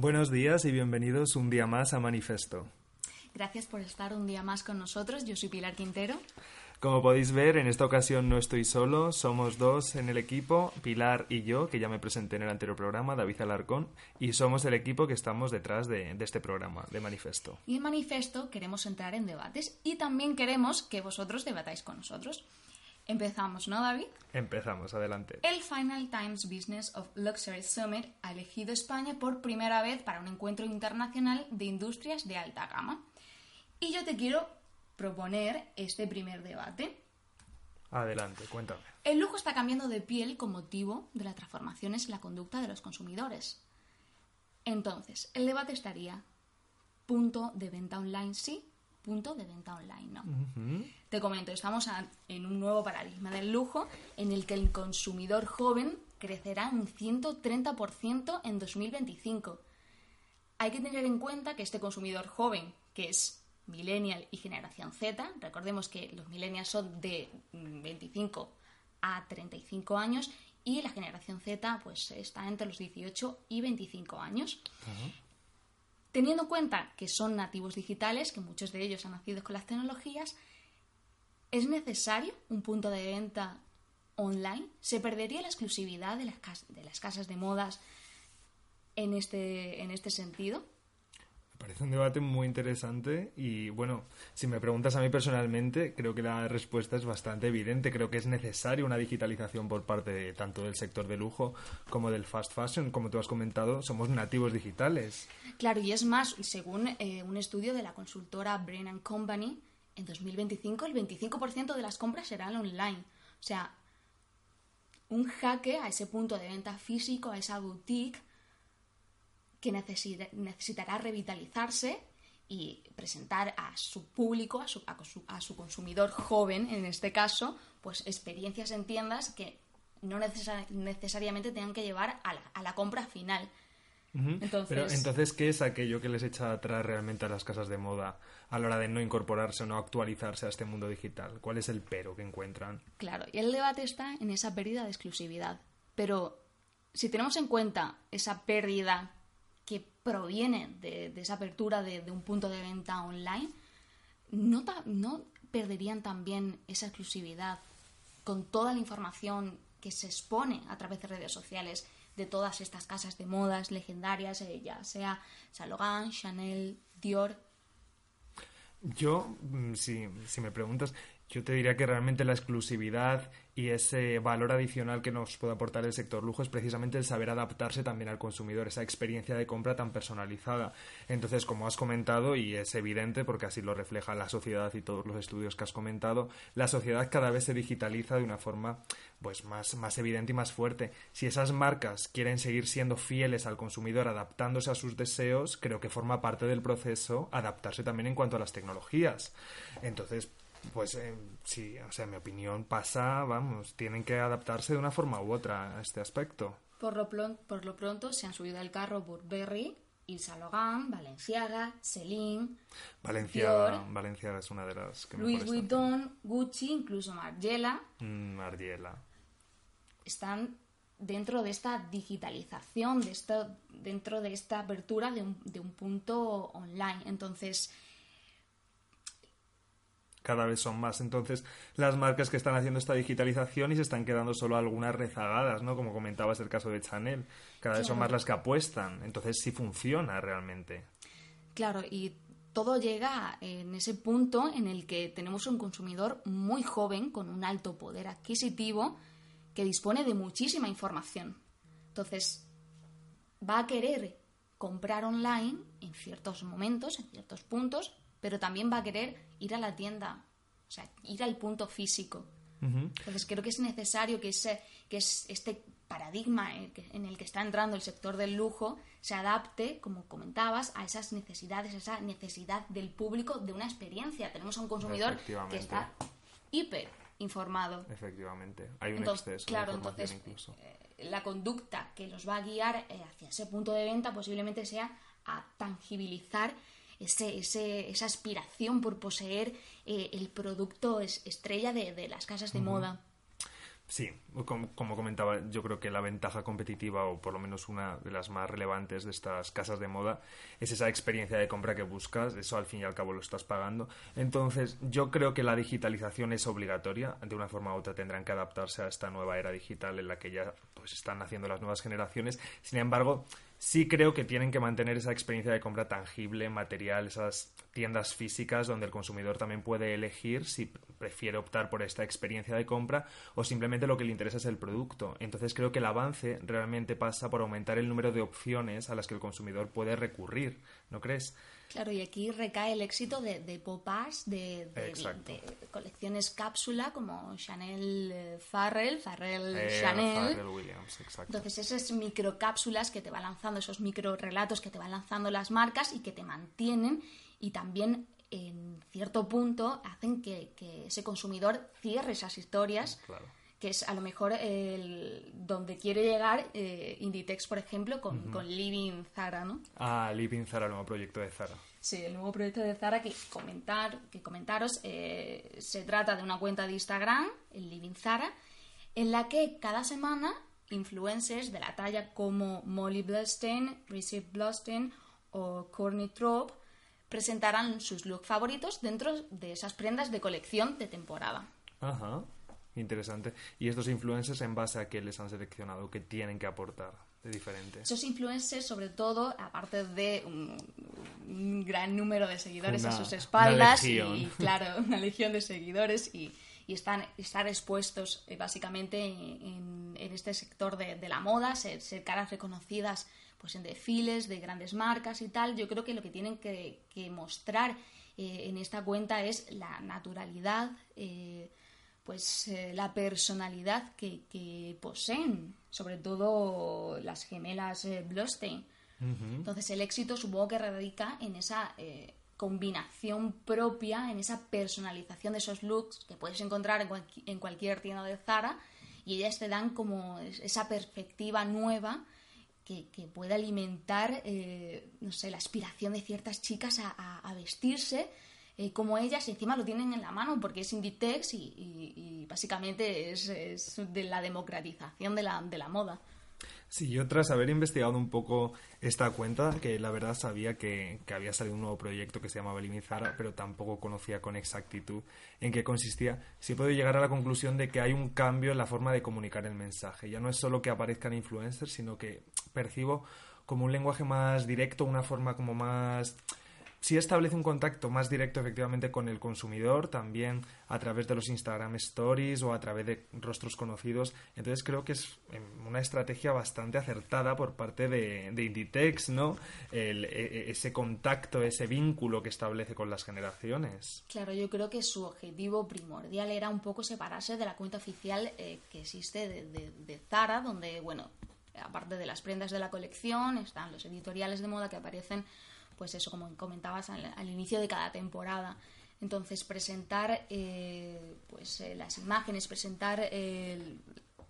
Buenos días y bienvenidos un día más a Manifesto. Gracias por estar un día más con nosotros. Yo soy Pilar Quintero. Como podéis ver, en esta ocasión no estoy solo, somos dos en el equipo, Pilar y yo, que ya me presenté en el anterior programa, David Alarcón, y somos el equipo que estamos detrás de, de este programa, de Manifesto. Y en Manifesto queremos entrar en debates y también queremos que vosotros debatáis con nosotros. Empezamos, ¿no, David? Empezamos, adelante. El Final Times Business of Luxury Summit ha elegido España por primera vez para un encuentro internacional de industrias de alta gama. Y yo te quiero proponer este primer debate. Adelante, cuéntame. El lujo está cambiando de piel con motivo de las transformaciones en la conducta de los consumidores. Entonces, el debate estaría, punto de venta online sí, punto de venta online no. Te comento, estamos a- en un nuevo paradigma del lujo en el que el consumidor joven crecerá un 130% en 2025. Hay que tener en cuenta que este consumidor joven, que es millennial y generación Z, recordemos que los millennials son de mm, 25 a 35 años y la generación Z pues está entre los 18 y 25 años. Teniendo en cuenta que son nativos digitales, que muchos de ellos han nacido con las tecnologías, ¿es necesario un punto de venta online? ¿Se perdería la exclusividad de las, casas de modas en este, en este sentido? Parece un debate muy interesante y bueno, si me preguntas a mí personalmente, creo que la respuesta es bastante evidente. Creo que es necesaria una digitalización por parte de tanto del sector de lujo como del fast fashion. Como tú has comentado, somos nativos digitales. Claro, y es más, según eh, un estudio de la consultora Brain Company, en 2025 el 25% de las compras serán online. O sea, un jaque a ese punto de venta físico, a esa boutique, que necesita- necesitará revitalizarse y presentar a su público, a su, a su- a su consumidor joven, en este caso, pues experiencias en tiendas que no necesar- necesariamente tengan que llevar a la, a la compra final. Entonces- Pero entonces, ¿qué es aquello que les echa atrás realmente a las casas de moda a la hora de no incorporarse o no actualizarse a este mundo digital? ¿Cuál es el pero que encuentran? Claro, y el debate está en esa pérdida de exclusividad. Pero si tenemos en cuenta esa pérdida proviene de, esa apertura de, un punto de venta online, ¿no, ta- ¿no perderían también esa exclusividad con toda la información que se expone a través de redes sociales de todas estas casas de modas legendarias, eh, ya sea Saint Chanel, Dior? Yo, mm, si, si me preguntas, yo te diría que realmente la exclusividad y ese valor adicional que nos puede aportar el sector lujo es precisamente el saber adaptarse también al consumidor, esa experiencia de compra tan personalizada. Entonces, como has comentado, y es evidente porque así lo refleja la sociedad y todos los estudios que has comentado, la sociedad cada vez se digitaliza de una forma pues más, más evidente y más fuerte. Si esas marcas quieren seguir siendo fieles al consumidor, adaptándose a sus deseos, creo que forma parte del proceso adaptarse también en cuanto a las tecnologías. Entonces, pues eh, sí, o sea, mi opinión pasa, vamos, tienen que adaptarse de una forma u otra a este aspecto. Por lo, por lo pronto se han subido al carro Burberry, Yves Saint Laurent, Balenciaga, Celine, Valenciaga, Dior, Valenciaga es una de las que Louis están. Vuitton, Gucci, incluso Margiela, Mm, Margiela. están dentro de esta digitalización, de esto, dentro de esta apertura de un, de un punto online. Entonces, cada vez son más entonces las marcas que están haciendo esta digitalización y se están quedando solo algunas rezagadas, ¿no? Como comentabas el caso de Chanel. Cada vez son más las que apuestan. Entonces sí funciona realmente. claro, y todo llega en ese punto en el que tenemos un consumidor muy joven, con un alto poder adquisitivo, que dispone de muchísima información. Entonces, va a querer comprar online en ciertos momentos, en ciertos puntos, pero también va a querer ir a la tienda, o sea, ir al punto físico. Ujú. Entonces creo que es necesario que, ese, que es- este paradigma en el que está entrando el sector del lujo se adapte, como comentabas, a esas necesidades, a esa necesidad del público de una experiencia. Tenemos a un consumidor que está hiper informado. Efectivamente, hay un exceso claro, de entonces, incluso. Eh, la conducta que los va a guiar eh, hacia ese punto de venta posiblemente sea a tangibilizar ese, ese, esa aspiración por poseer eh, el producto estrella de, las casas de moda. Sí, como, comentaba, yo creo que la ventaja competitiva, o por lo menos una de las más relevantes de estas casas de moda, es esa experiencia de compra que buscas, eso al fin y al cabo lo estás pagando. Entonces, yo creo que la digitalización es obligatoria, de una forma u otra tendrán que adaptarse a esta nueva era digital en la que ya pues, están naciendo las nuevas generaciones. Sin embargo, sí creo que tienen que mantener esa experiencia de compra tangible, material, esas tiendas físicas donde el consumidor también puede elegir si prefiere optar por esta experiencia de compra o simplemente lo que le interesa es el producto. Entonces creo que el avance realmente pasa por aumentar el número de opciones a las que el consumidor puede recurrir, ¿no crees? Claro, y aquí recae el éxito de, de popas, de, colecciones cápsula como Chanel eh, Farrell, Farrell eh, Chanel. Farrell Williams, exacto. Entonces, esas microcápsulas que te van lanzando, esos micro relatos que te van lanzando las marcas y que te mantienen y también en cierto punto hacen que, ese consumidor cierre esas historias. Que es a lo mejor el, donde quiere llegar eh, Inditex, por ejemplo, con, con, Living Zara, ¿no? Ah, Living Zara, el nuevo proyecto de Zara. Sí, el nuevo proyecto de Zara que, comentar, que comentaros eh, se trata de una cuenta de Instagram, el Living Zara, en la que cada semana influencers de la talla como Molly Bloodstain, Richard Bloodstain o Courtney Trope presentarán sus looks favoritos dentro de esas prendas de colección de temporada. Ajá, interesante. ¿Y estos influencers en base a qué les han seleccionado? ¿Qué tienen que aportar de diferente? Esos influencers, sobre todo, aparte de un, gran número de seguidores a sus espaldas, y claro, una legión de seguidores y, están, estar expuestos eh, básicamente en, este sector de, la moda, ser, ser caras reconocidas pues en desfiles de grandes marcas y tal, yo creo que lo que tienen que, mostrar eh, en esta cuenta es la naturalidad, eh, pues eh, la personalidad que, poseen, sobre todo las gemelas Blostein. Entonces el éxito supongo que radica en esa combinación propia, en esa personalización de esos looks que puedes encontrar en, en cualquier tienda de Zara y ellas te dan como esa perspectiva nueva que, pueda alimentar, eh, no sé, la aspiración de ciertas chicas a, vestirse eh, como ellas y encima lo tienen en la mano porque es Inditex y, básicamente es, de la democratización de la, de la moda. Sí, yo tras haber investigado un poco esta cuenta, que la verdad sabía que, había salido un nuevo proyecto que se llamaba Limizara, pero tampoco conocía con exactitud en qué consistía, sí puedo llegar a la conclusión de que hay un cambio en la forma de comunicar el mensaje. Ya no es solo que aparezcan influencers, sino que percibo como un lenguaje más directo, una forma como más si establece un contacto más directo efectivamente con el consumidor, también a través de los Instagram Stories o a través de rostros conocidos. Entonces creo que es em, una estrategia bastante acertada por parte de, Inditex, ¿no? E, e, ese contacto, ese vínculo que establece con las generaciones. Claro, yo creo que su objetivo primordial era un poco separarse de la cuenta oficial eh, que existe de, de Zara, donde, bueno, aparte de las prendas de la colección, están los editoriales de moda que aparecen pues eso, como comentabas al, inicio de cada temporada. Entonces, presentar eh, pues, eh, las imágenes, presentar eh,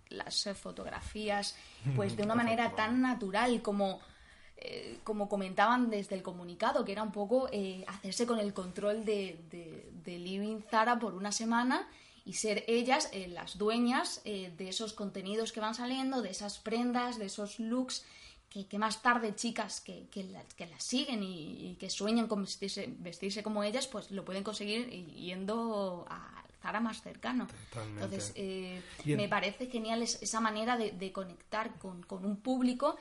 las fotografías, pues de una manera tan natural como, como comentaban desde el comunicado, que era un poco hacerse con el control de, de, de, Living Zara por una semana y ser ellas las dueñas de esos contenidos que van saliendo, de esas prendas, de esos looks que, más tarde chicas que, que, las siguen y, que sueñan con vestirse, vestirse como ellas, pues lo pueden conseguir yendo a Zara más cercano. Entonces, eh, me parece genial esa manera de, conectar con, un público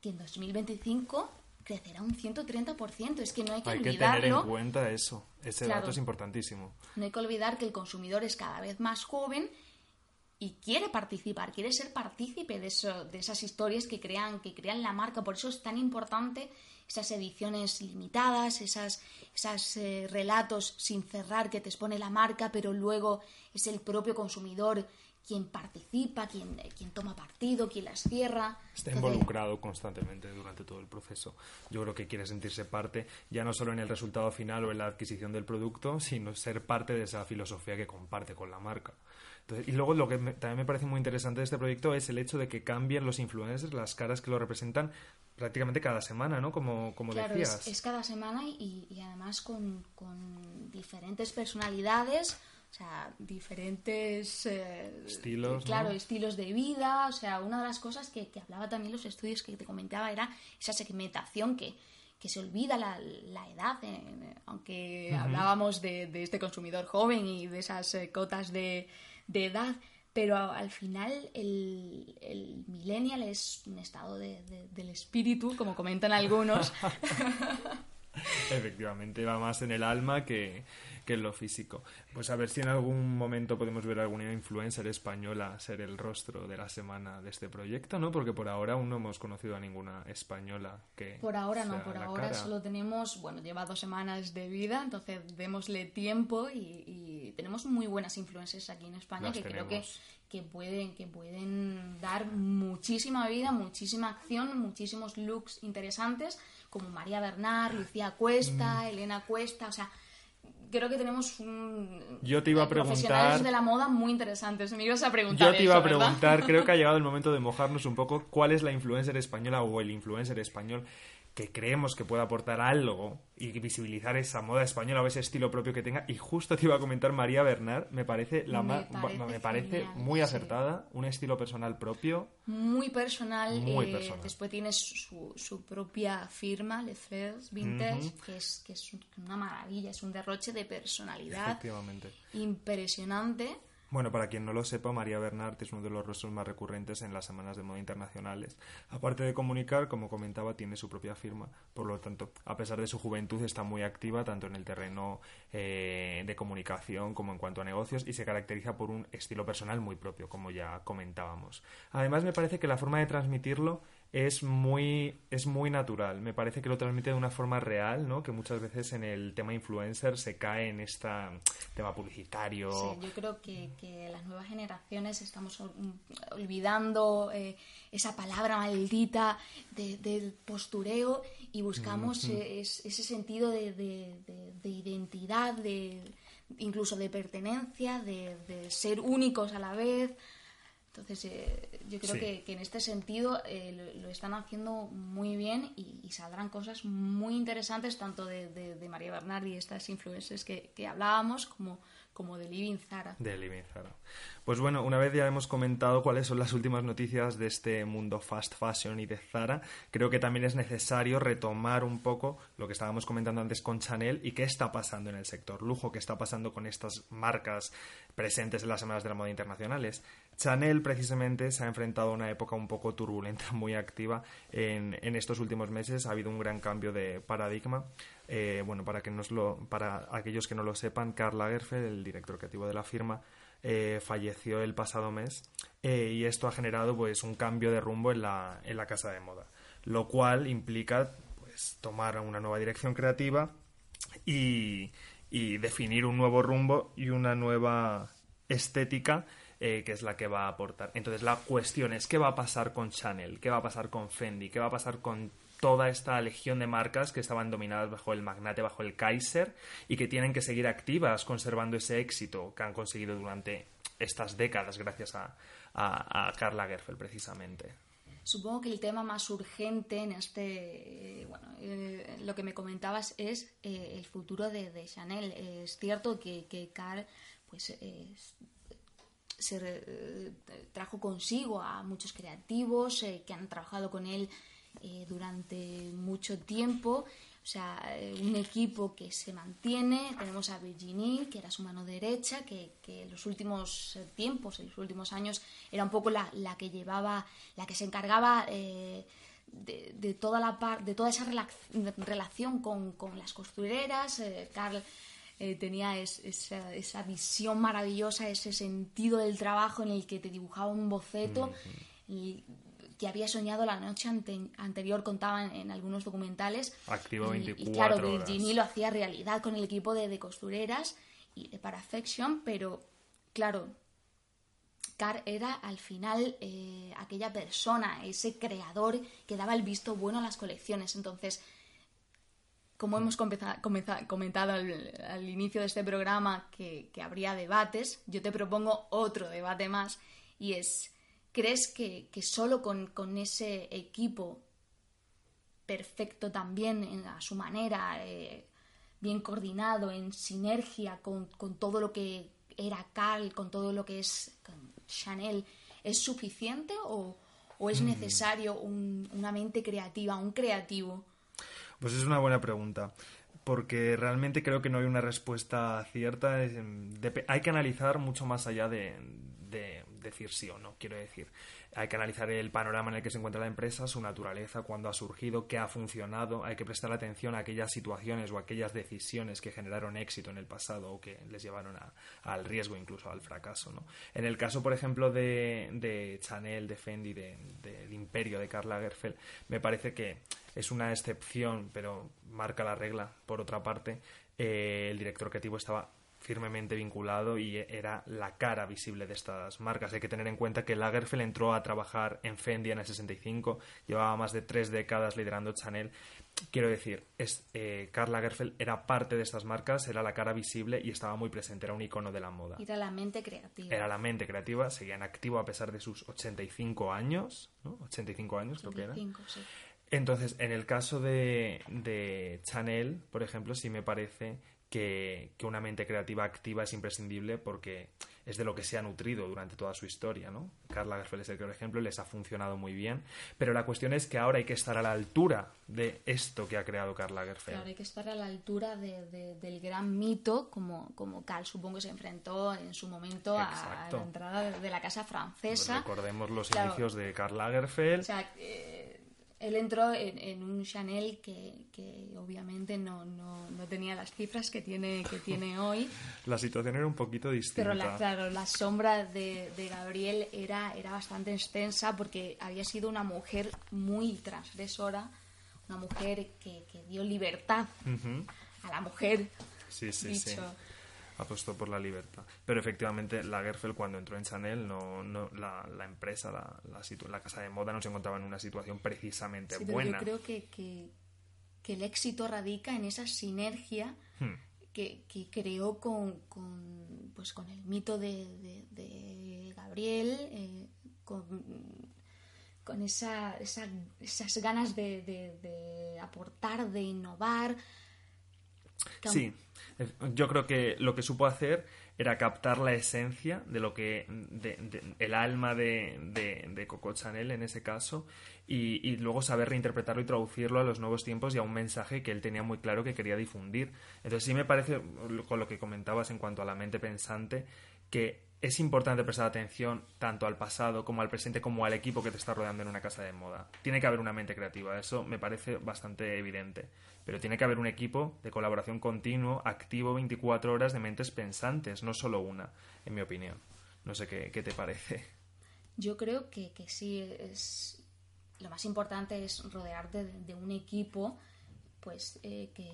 que en 2025 crecerá un 130%. Es que no hay que olvidarlo. Hay que tener en cuenta eso. Ese dato es importantísimo. No hay que olvidar que el consumidor es cada vez más joven y quiere participar, quiere ser partícipe de, eso, de esas historias que crean, que crean la marca. Por eso es tan importante esas ediciones limitadas, esas, esas eh, relatos sin cerrar que te expone la marca, pero luego es el propio consumidor quién participa, quién, quién toma partido, quién las cierra. Está involucrado constantemente durante todo el proceso. Yo creo que quiere sentirse parte, ya no solo en el resultado final o en la adquisición del producto, sino ser parte de esa filosofía que comparte con la marca. Y luego lo que también me parece muy interesante de este proyecto es el hecho de que cambien los influencers, las caras que lo representan prácticamente cada semana, ¿no? Como, como claro, decías. Es, es cada semana y, y además con, con diferentes personalidades o sea, diferentes eh, estilos. Claro, estilos de vida. O sea, una de las cosas que, hablaba también los estudios que te comentaba era esa segmentación que, que se olvida la, la edad, eh, aunque hablábamos de, de, este consumidor joven y de esas eh, cotas de, de, edad, pero al final el, el millennial es un estado del espíritu, como comentan algunos. Efectivamente, va más en el alma que, que en lo físico. Pues a ver si en algún momento podemos ver alguna influencer española ser el rostro de la semana de este proyecto, ¿no? Porque por ahora aún no hemos conocido a ninguna española que. Por ahora no, por ahora solo tenemos, bueno, lleva dos semanas de vida, entonces démosle tiempo y, tenemos muy buenas influencers aquí en España que creo que, que pueden, que pueden dar muchísima vida, muchísima acción, muchísimos looks interesantes, como María Bernard, Lucía Cuesta, mm. Elena Cuesta, o sea, creo que tenemos un, yo te iba a preguntar de la moda muy interesantes. Me ibas a preguntar. Yo te iba a preguntar, creo que ha llegado el momento de mojarnos un poco cuál es la influencer española o el influencer español que creemos que puede aportar algo y visibilizar esa moda española o ese estilo propio que tenga. Y justo te iba a comentar María Bernard, me parece, la me parece, me parece muy acertada, un estilo personal propio. Muy personal. Eh, después tiene su, su, propia firma, Le Vintage, que, es, que es una maravilla, es un derroche de personalidad impresionante. Bueno, para quien no lo sepa, María Bernard es uno de los rostros más recurrentes en las semanas de moda internacionales. Aparte de comunicar, como comentaba, tiene su propia firma. Por lo tanto, a pesar de su juventud, está muy activa tanto en el terreno eh, de comunicación como en cuanto a negocios y se caracteriza por un estilo personal muy propio, como ya comentábamos. Además, me parece que la forma de transmitirlo es muy, es muy natural. Me parece que lo transmite de una forma real, ¿no? Que muchas veces en el tema influencer se cae en este tema publicitario. Sí, yo creo que, que las nuevas generaciones estamos olvidando eh, esa palabra maldita del postureo y buscamos ese sentido de, de, identidad, de incluso de pertenencia, de ser únicos a la vez. Entonces, eh, yo creo que, en este sentido eh, lo, están haciendo muy bien y, saldrán cosas muy interesantes tanto de, María Bernard y estas influencers que, que hablábamos como, como de Living Zara. De Living Zara. Pues bueno, una vez ya hemos comentado cuáles son las últimas noticias de este mundo fast fashion y de Zara, creo que también es necesario retomar un poco lo que estábamos comentando antes con Chanel y qué está pasando en el sector lujo, qué está pasando con estas marcas presentes en las semanas de la moda internacionales. Chanel precisamente se ha enfrentado a una época un poco turbulenta, muy activa en, en estos últimos meses. Ha habido un gran cambio de paradigma. Eh, bueno, para, que nos lo, para aquellos que no lo sepan, Karl Lagerfeld, el director creativo de la firma, eh, falleció el pasado mes eh, y esto ha generado pues un cambio de rumbo en la, en la casa de moda, lo cual implica pues tomar una nueva dirección creativa y, y definir un nuevo rumbo y una nueva estética eh, que es la que va a aportar. Entonces la cuestión es qué va a pasar con Chanel, qué va a pasar con Fendi, qué va a pasar con toda esta legión de marcas que estaban dominadas bajo el magnate, bajo el Kaiser, y que tienen que seguir activas conservando ese éxito que han conseguido durante estas décadas gracias a, a, Karl Lagerfeld precisamente. Supongo que el tema más urgente en este, bueno, eh, lo que me comentabas es eh, el futuro de, Chanel. Es cierto que, que Karl, pues, se trajo consigo a muchos creativos eh, que han trabajado con él eh, durante mucho tiempo. O sea, eh, un equipo que se mantiene. Tenemos a Virginie, que era su mano derecha, que, en los últimos tiempos, en los últimos años, era un poco la, la que llevaba, la que se encargaba de, de, toda la de toda esa relación con, con las costureras. Carl eh, tenía esa, esa, visión maravillosa, ese sentido del trabajo en el que te dibujaba un boceto y que había soñado la noche anterior, contaban en, algunos documentales. Activo 24 y, claro, Virginie lo hacía realidad con el equipo de, de costureras y de Parafection, pero claro, Carl era al final eh, aquella persona, ese creador que daba el visto bueno a las colecciones. Entonces, como hemos comentado al, inicio de este programa que, habría debates, yo te propongo otro debate más y es, ¿crees que, solo con, ese equipo perfecto también en, a su manera, eh, bien coordinado, en sinergia con, todo lo que era Cal, con todo lo que es Chanel, ¿es suficiente o, es mm. necesario una mente creativa, un creativo? Pues es una buena pregunta porque realmente creo que no hay una respuesta cierta. hay que analizar mucho más allá de, decir sí o no, quiero decir. Hay que analizar el panorama en el que se encuentra la empresa, su naturaleza, cuándo ha surgido, qué ha funcionado. Hay que prestar atención a aquellas situaciones o aquellas decisiones que generaron éxito en el pasado o que les llevaron al riesgo, incluso al fracaso. ¿no? En el caso, por ejemplo, de, Chanel, de Fendi, del imperio de Karl Lagerfeld, me parece que es una excepción, pero marca la regla. Por otra parte, eh, el director creativo estaba firmemente vinculado y era la cara visible de estas marcas. Hay que tener en cuenta que Lagerfeld entró a trabajar en Fendi en el 65, llevaba más de tres décadas liderando Chanel. Quiero decir, es, eh, Karl Lagerfeld era parte de estas marcas, era la cara visible y estaba muy presente, era un icono de la moda. Era la mente creativa. Era la mente creativa, seguía en activo a pesar de sus 85 años, ¿no? 85 años creo que era. Sí. Entonces, en el caso de, de Chanel, por ejemplo, sí me parece que, una mente creativa activa es imprescindible porque es de lo que se ha nutrido durante toda su historia, ¿no? Karl Lagerfeld es el claro ejemplo y les ha funcionado muy bien, pero la cuestión es que ahora hay que estar a la altura de esto que ha creado Karl Lagerfeld. Claro, hay que estar a la altura del gran mito, como, como Karl supongo que se enfrentó en su momento a, la entrada de, la casa francesa. recordemos los inicios de Karl Lagerfeld. O sea, eh, él entró en, un Chanel que, obviamente no, tenía las cifras que tiene, que tiene hoy. La situación era un poquito distinta. Pero la, claro, la sombra de, Gabriel era, era bastante extensa porque había sido una mujer muy transgresora, una mujer que, dio libertad a la mujer. Sí, sí, sí apostó por la libertad. Pero efectivamente, Lagerfeld cuando entró en Chanel, no, no la, la empresa, la, la, la, casa de moda no se encontraba en una situación precisamente buena. Yo creo que, que, el éxito radica en esa sinergia hmm. que, que, creó con, con, pues, con el mito de, de, Gabriel, eh, con, con esa, esa, esas ganas de, de aportar, de innovar. Sí, yo creo que lo que supo hacer era captar la esencia de lo que el alma de, Coco Chanel en ese caso y, luego saber reinterpretarlo y traducirlo a los nuevos tiempos y a un mensaje que él tenía muy claro que quería difundir. Entonces sí me parece, con lo que comentabas en cuanto a la mente pensante, que es importante prestar atención tanto al pasado como al presente como al equipo que te está rodeando en una casa de moda. Tiene que haber una mente creativa, eso me parece bastante evidente. Pero tiene que haber un equipo de colaboración continuo, activo 24 horas de mentes pensantes, no solo una, en mi opinión. No sé qué, te parece. Yo creo que, sí, es lo más importante es rodearte de, un equipo pues eh, que,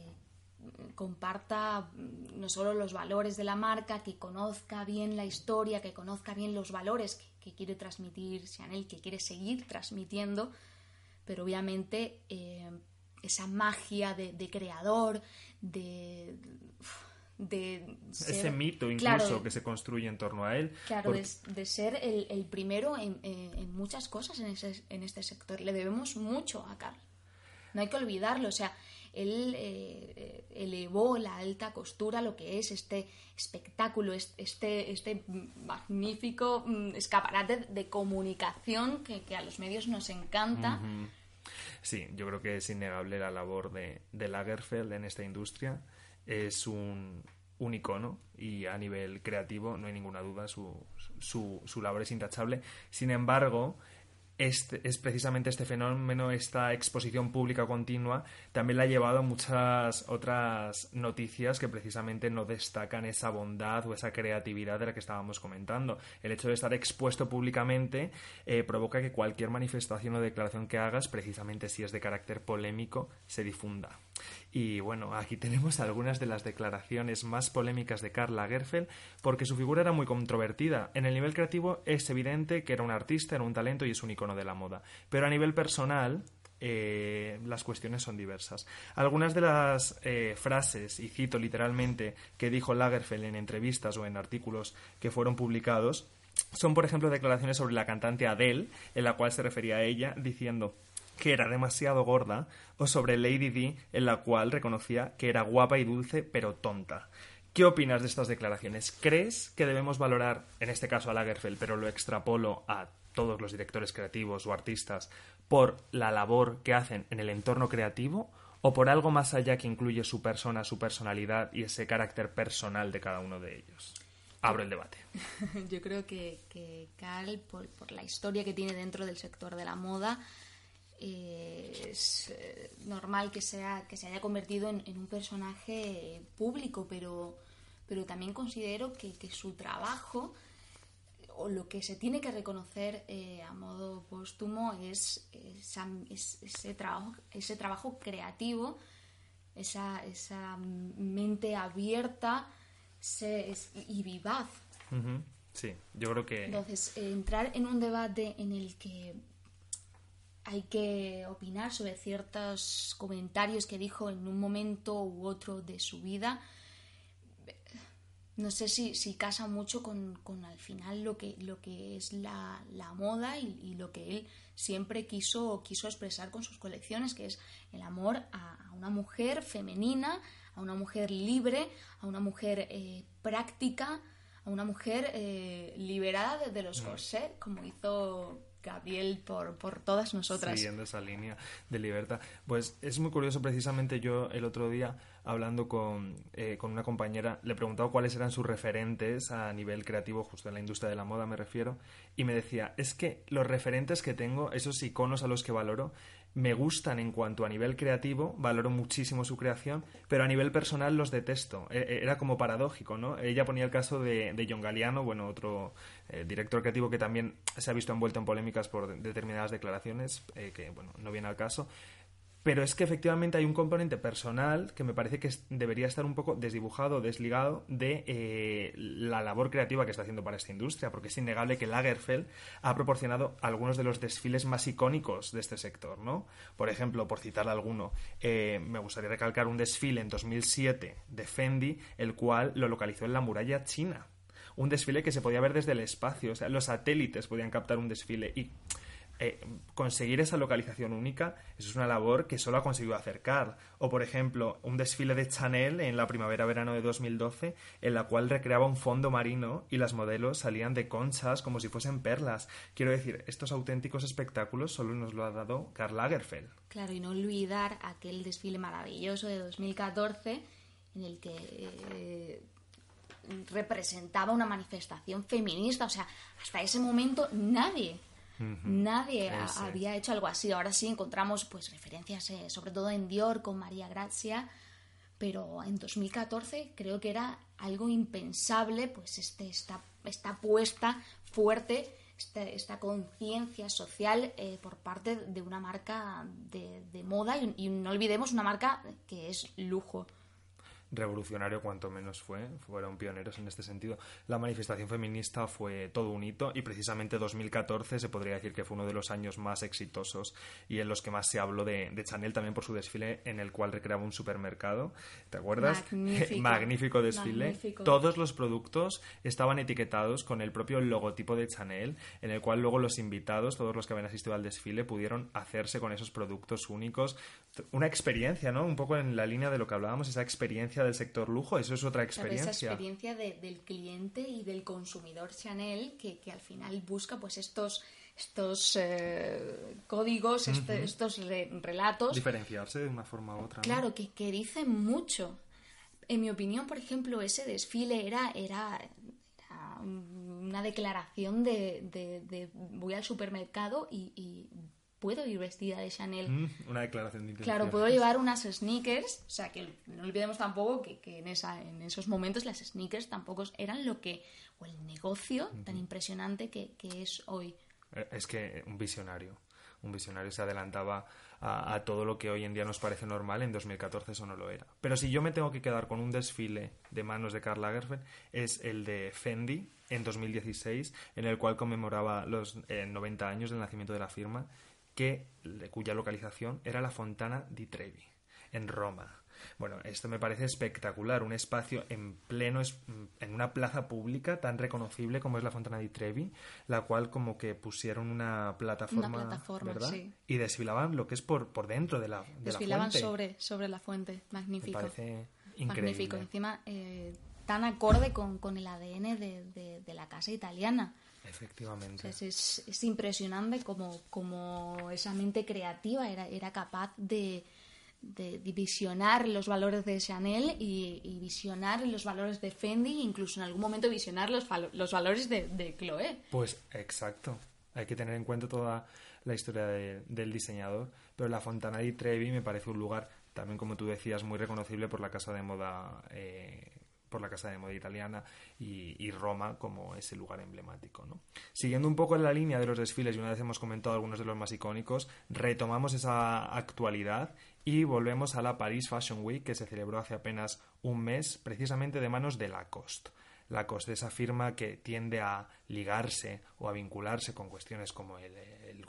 comparta mm, no solo los valores de la marca, que conozca bien la historia, que conozca bien los valores que, quiere transmitir Chanel, que quiere seguir transmitiendo, pero obviamente eh, esa magia de, creador, de... de Ese mito incluso que se construye en torno a él. Claro, de, ser el, primero en, muchas cosas en, en este sector. Le debemos mucho a Carl. No hay que olvidarlo. O sea, él eh, elevó la alta costura, lo que es este espectáculo, este, este magnífico mm, escaparate de comunicación que, a los medios nos encanta. Sí, yo creo que es innegable la labor de, de Lagerfeld en esta industria. Es un, un icono y a nivel creativo no hay ninguna duda, su, su, su labor es intachable. Sin embargo, este, es precisamente este fenómeno, esta exposición pública continua, también la ha llevado a muchas otras noticias que precisamente no destacan esa bondad o esa creatividad de la que estábamos comentando. El hecho de estar expuesto públicamente eh, provoca que cualquier manifestación o declaración que hagas, precisamente si es de carácter polémico, se difunda. Y bueno, aquí tenemos algunas de las declaraciones más polémicas de Karl Lagerfeld, porque su figura era muy controvertida. En el nivel creativo es evidente que era un artista, era un talento y es un icono de la moda. Pero a nivel personal, eh, las cuestiones son diversas. Algunas de las eh, frases, y cito literalmente, que dijo Lagerfeld en entrevistas o en artículos que fueron publicados, son, por ejemplo, declaraciones sobre la cantante Adele, en la cual se refería a ella diciendo que era demasiado gorda, o sobre Lady D, en la cual reconocía que era guapa y dulce, pero tonta. ¿Qué opinas de estas declaraciones? ¿Crees que debemos valorar, en este caso a Lagerfeld, pero lo extrapolo a todos los directores creativos o artistas, por la labor que hacen en el entorno creativo o por algo más allá que incluye su persona, su personalidad y ese carácter personal de cada uno de ellos? Abro el debate. Yo creo que, que por, la historia que tiene dentro del sector de la moda, eh, es eh, normal que, sea, que se haya convertido en, un personaje público, pero, pero también considero que, que su trabajo o lo que se tiene que reconocer eh, a modo póstumo es, ese, trabajo, ese trabajo creativo, esa, esa mente abierta y vivaz. Sí, yo creo que... Entonces, entrar en un debate en el que hay que opinar sobre ciertos comentarios que dijo en un momento u otro de su vida, no sé si, si casa mucho con, al final lo que, lo que es la, moda y, lo que él siempre quiso, quiso expresar con sus colecciones, que es el amor a, una mujer femenina, a una mujer libre, a una mujer eh, práctica, a una mujer eh, liberada de, los mm. corsets, como hizo Gabriel por, por todas nosotras. Siguiendo esa línea de libertad. Pues es muy curioso, precisamente yo el otro día hablando con, eh, con una compañera, le he preguntado cuáles eran sus referentes a nivel creativo, justo en la industria de la moda me refiero, y me decía, es que los referentes que tengo, esos iconos a los que valoro, me gustan en cuanto a nivel creativo, valoro muchísimo su creación, pero a nivel personal los detesto. E, e, era como paradójico, ¿no? Ella ponía el caso de, de John Galliano, bueno, otro eh, director creativo que también se ha visto envuelto en polémicas por determinadas declaraciones, eh, que, bueno, no viene al caso, pero es que efectivamente hay un componente personal que me parece que debería estar un poco desdibujado, desligado de eh, la labor creativa que está haciendo para esta industria, porque es innegable que Lagerfeld ha proporcionado algunos de los desfiles más icónicos de este sector, ¿no? Por ejemplo, por citar alguno, eh, me gustaría recalcar un desfile en 2007 de Fendi, el cual lo localizó en la muralla china. Un desfile que se podía ver desde el espacio, o sea, los satélites podían captar un desfile y eh, conseguir esa localización única, eso es una labor que solo ha conseguido acercar. O, por ejemplo, un desfile de Chanel en la primavera-verano de 2012, en la cual recreaba un fondo marino y las modelos salían de conchas como si fuesen perlas. Quiero decir, estos auténticos espectáculos solo nos lo ha dado Karl Lagerfeld. Claro, y no olvidar aquel desfile maravilloso de 2014 en el que eh, representaba una manifestación feminista. O sea, hasta ese momento nadie Nadie había hecho algo así. Ahora sí encontramos pues referencias, eh, sobre todo en Dior con María Grazia, pero en 2014 creo que era algo impensable, pues este, esta, esta apuesta fuerte, esta, conciencia social eh, por parte de una marca de, moda y no olvidemos una marca que es lujo revolucionario cuanto menos fue, fueron pioneros en este sentido. La manifestación feminista fue todo un hito y precisamente 2014 se podría decir que fue uno de los años más exitosos y en los que más se habló de, Chanel también por su desfile en el cual recreaba un supermercado. ¿Te acuerdas? Magnífico, desfile. Todos los productos estaban etiquetados con el propio logotipo de Chanel, en el cual luego los invitados, todos los que habían asistido al desfile, pudieron hacerse con esos productos únicos. Una experiencia, ¿no? Un poco en la línea de lo que hablábamos, esa experiencia del sector lujo, eso es otra experiencia. esa experiencia del cliente y del consumidor Chanel que, al final busca pues estos estos eh, códigos, este, estos relatos. Diferenciarse de una forma u otra. Claro, que, que dicen mucho. En mi opinión, por ejemplo, ese desfile era, era, una declaración de, de, voy al supermercado y puedo ir vestida de Chanel. Mm, una declaración de Claro, puedo llevar unas sneakers, o sea, que no olvidemos tampoco que, en, esa, en esos momentos las sneakers tampoco eran lo que, o el negocio tan impresionante que, es hoy. Eh, es que un visionario, un visionario se adelantaba a, todo lo que hoy en día nos parece normal, en 2014 eso no lo era. Pero si yo me tengo que quedar con un desfile de manos de Karl Lagerfeld, es el de Fendi en 2016, en el cual conmemoraba los 90 eh, años del nacimiento de la firma, que, cuya localización era la Fontana di Trevi, en Roma. Bueno, esto me parece espectacular, un espacio en pleno, en una plaza pública tan reconocible como es la Fontana di Trevi, la cual como que pusieron una plataforma, una plataforma Sí. y desfilaban lo que es por, por dentro de la de Desfilaban la sobre, sobre la fuente, magnífico. Me parece increíble. Magnífico, encima eh, tan acorde con, con el ADN de, de, la casa italiana. Efectivamente. es, es, impresionante como, como esa mente creativa era, era capaz de, de, visionar los valores de Chanel y, visionar los valores de Fendi, incluso en algún momento visionar los, los valores de, de, Chloé. Pues exacto. Hay que tener en cuenta toda la historia del diseñador. Pero la Fontana di Trevi me parece un lugar, también como tú decías, muy reconocible por la casa de moda. Eh, por la Casa de Moda Italiana y, Roma como ese lugar emblemático. ¿no? Siguiendo un poco en la línea de los desfiles, y una vez hemos comentado algunos de los más icónicos, retomamos esa actualidad y volvemos a la Paris Fashion Week que se celebró hace apenas un mes, precisamente de manos de Lacoste. Lacoste, esa firma que tiende a ligarse o a vincularse con cuestiones como el,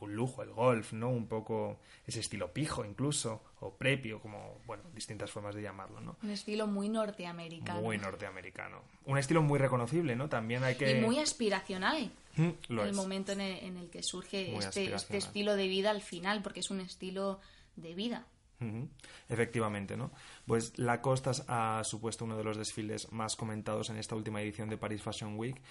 lujo, el golf, ¿no? Un poco ese estilo pijo incluso, o prepio, como, bueno, distintas formas de llamarlo, ¿no? Un estilo muy norteamericano. Muy norteamericano. Un estilo muy reconocible, ¿no? También hay que... Y muy aspiracional. Mm, el momento en el, que surge este, este estilo de vida al final, porque es un estilo de vida. Efectivamente, ¿no? Pues la Costas ha supuesto uno de los desfiles más comentados en esta última edición de Paris Fashion Week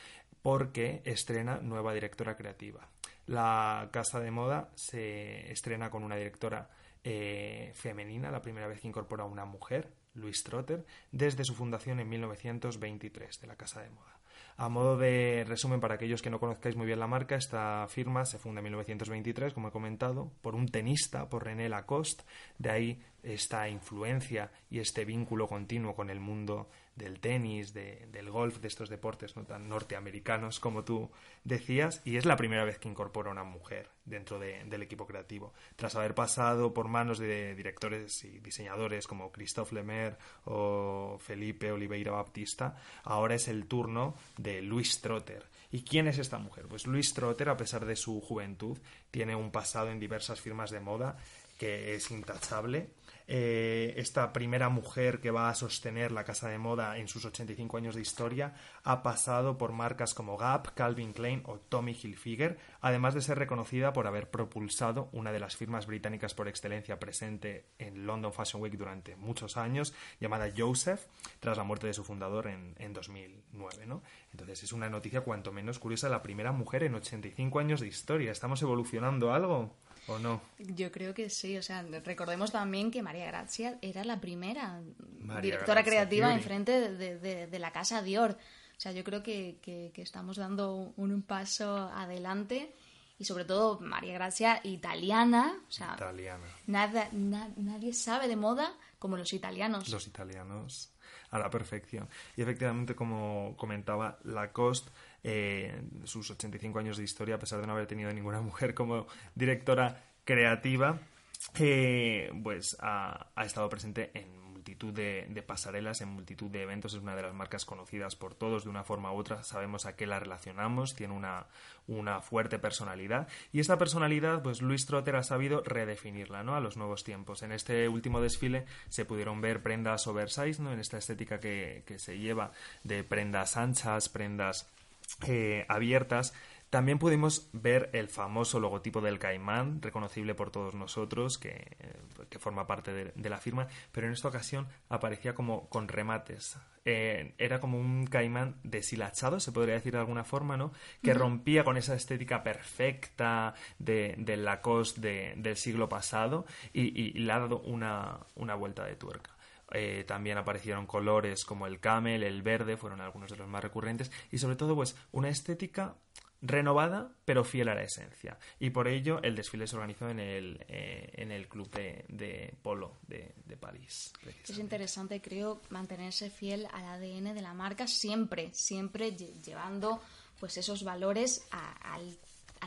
porque estrena nueva directora creativa. La casa de moda se estrena con una directora eh, femenina, la primera vez que incorpora a una mujer, Louise Trotter, desde su fundación en 1923 de la casa de moda. A modo de resumen, para aquellos que no conozcáis muy bien la marca, esta firma se funda en 1923, como he comentado, por un tenista, por René Lacoste. De ahí esta influencia y este vínculo continuo con el mundo del tenis, del golf, de estos deportes tan norteamericanos como tú decías, y es la primera vez que incorpora una mujer dentro del equipo creativo. Tras haber pasado por manos de directores y diseñadores como Christophe Lemaire o Felipe Oliveira Baptista, ahora es el turno de Louis Trotter. ¿Y quién es esta mujer? Pues Louis Trotter, a pesar de su juventud, tiene un pasado en diversas firmas de moda que es intachable eh, esta primera mujer que va a sostener la casa de moda en sus 85 años de historia ha pasado por marcas como Gap, Calvin Klein o Tommy Hilfiger, además de ser reconocida por haber propulsado una de las firmas británicas por excelencia presente en London Fashion Week durante muchos años, llamada Joseph, tras la muerte de su fundador en, en 2009. ¿no? Entonces es una noticia cuanto menos curiosa, la primera mujer en 85 años de historia. ¿Estamos evolucionando algo? ¿O no? Yo creo que sí. O sea, recordemos también que María Grazia era la primera directora creativa en frente de, la casa Dior. O sea, yo creo que, estamos dando un, paso adelante y sobre todo María Grazia italiana. O sea, italiana. Nada, nadie sabe de moda como los italianos. Los italianos a la perfección. Y efectivamente, como comentaba Lacoste, eh, sus 85 años de historia, a pesar de no haber tenido ninguna mujer como directora creativa, eh, pues ha, estado presente en multitud de, pasarelas, en multitud de eventos, es una de las marcas conocidas por todos de una forma u otra, sabemos a qué la relacionamos, tiene una, una fuerte personalidad y esta personalidad, pues Luis Trotter ha sabido redefinirla, ¿no? A los nuevos tiempos. En este último desfile se pudieron ver prendas oversize, ¿no? En esta estética que, que se lleva de prendas anchas, prendas eh, abiertas, también pudimos ver el famoso logotipo del caimán, reconocible por todos nosotros, que, eh, forma parte de, la firma, pero en esta ocasión aparecía como con remates. Eh, era como un caimán deshilachado, se podría decir de alguna forma, ¿no? Que rompía con esa estética perfecta de, del Lacoste del siglo pasado y, le ha dado una, una vuelta de tuerca. Eh, también aparecieron colores como el camel, el verde, fueron algunos de los más recurrentes y sobre todo pues una estética renovada pero fiel a la esencia y por ello el desfile se organizó en el, eh, en el club de, polo de, París. Es interesante creo mantenerse fiel al ADN de la marca siempre, siempre llevando pues esos valores a,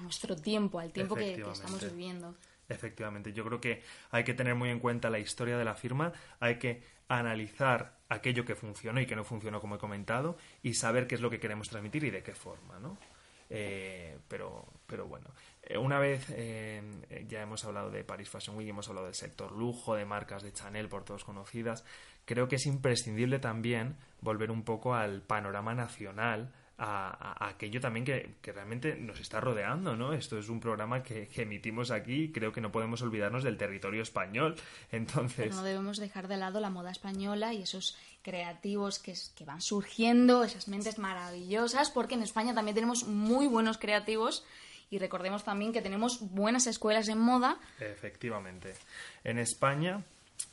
nuestro tiempo, al tiempo que, estamos viviendo. Efectivamente, yo creo que hay que tener muy en cuenta la historia de la firma, hay que analizar aquello que funcionó y que no funcionó, como he comentado, y saber qué es lo que queremos transmitir y de qué forma, ¿no? Eh, pero, pero bueno, eh, una vez eh, ya hemos hablado de Paris Fashion Week, hemos hablado del sector lujo, de marcas de Chanel por todos conocidas, creo que es imprescindible también volver un poco al panorama nacional, a, aquello también que, realmente nos está rodeando, ¿no? Esto es un programa que, emitimos aquí creo que no podemos olvidarnos del territorio español. Entonces... no debemos dejar de lado la moda española y esos creativos que, que van surgiendo, esas mentes maravillosas, porque en España también tenemos muy buenos creativos y recordemos también que tenemos buenas escuelas en moda. Efectivamente. En España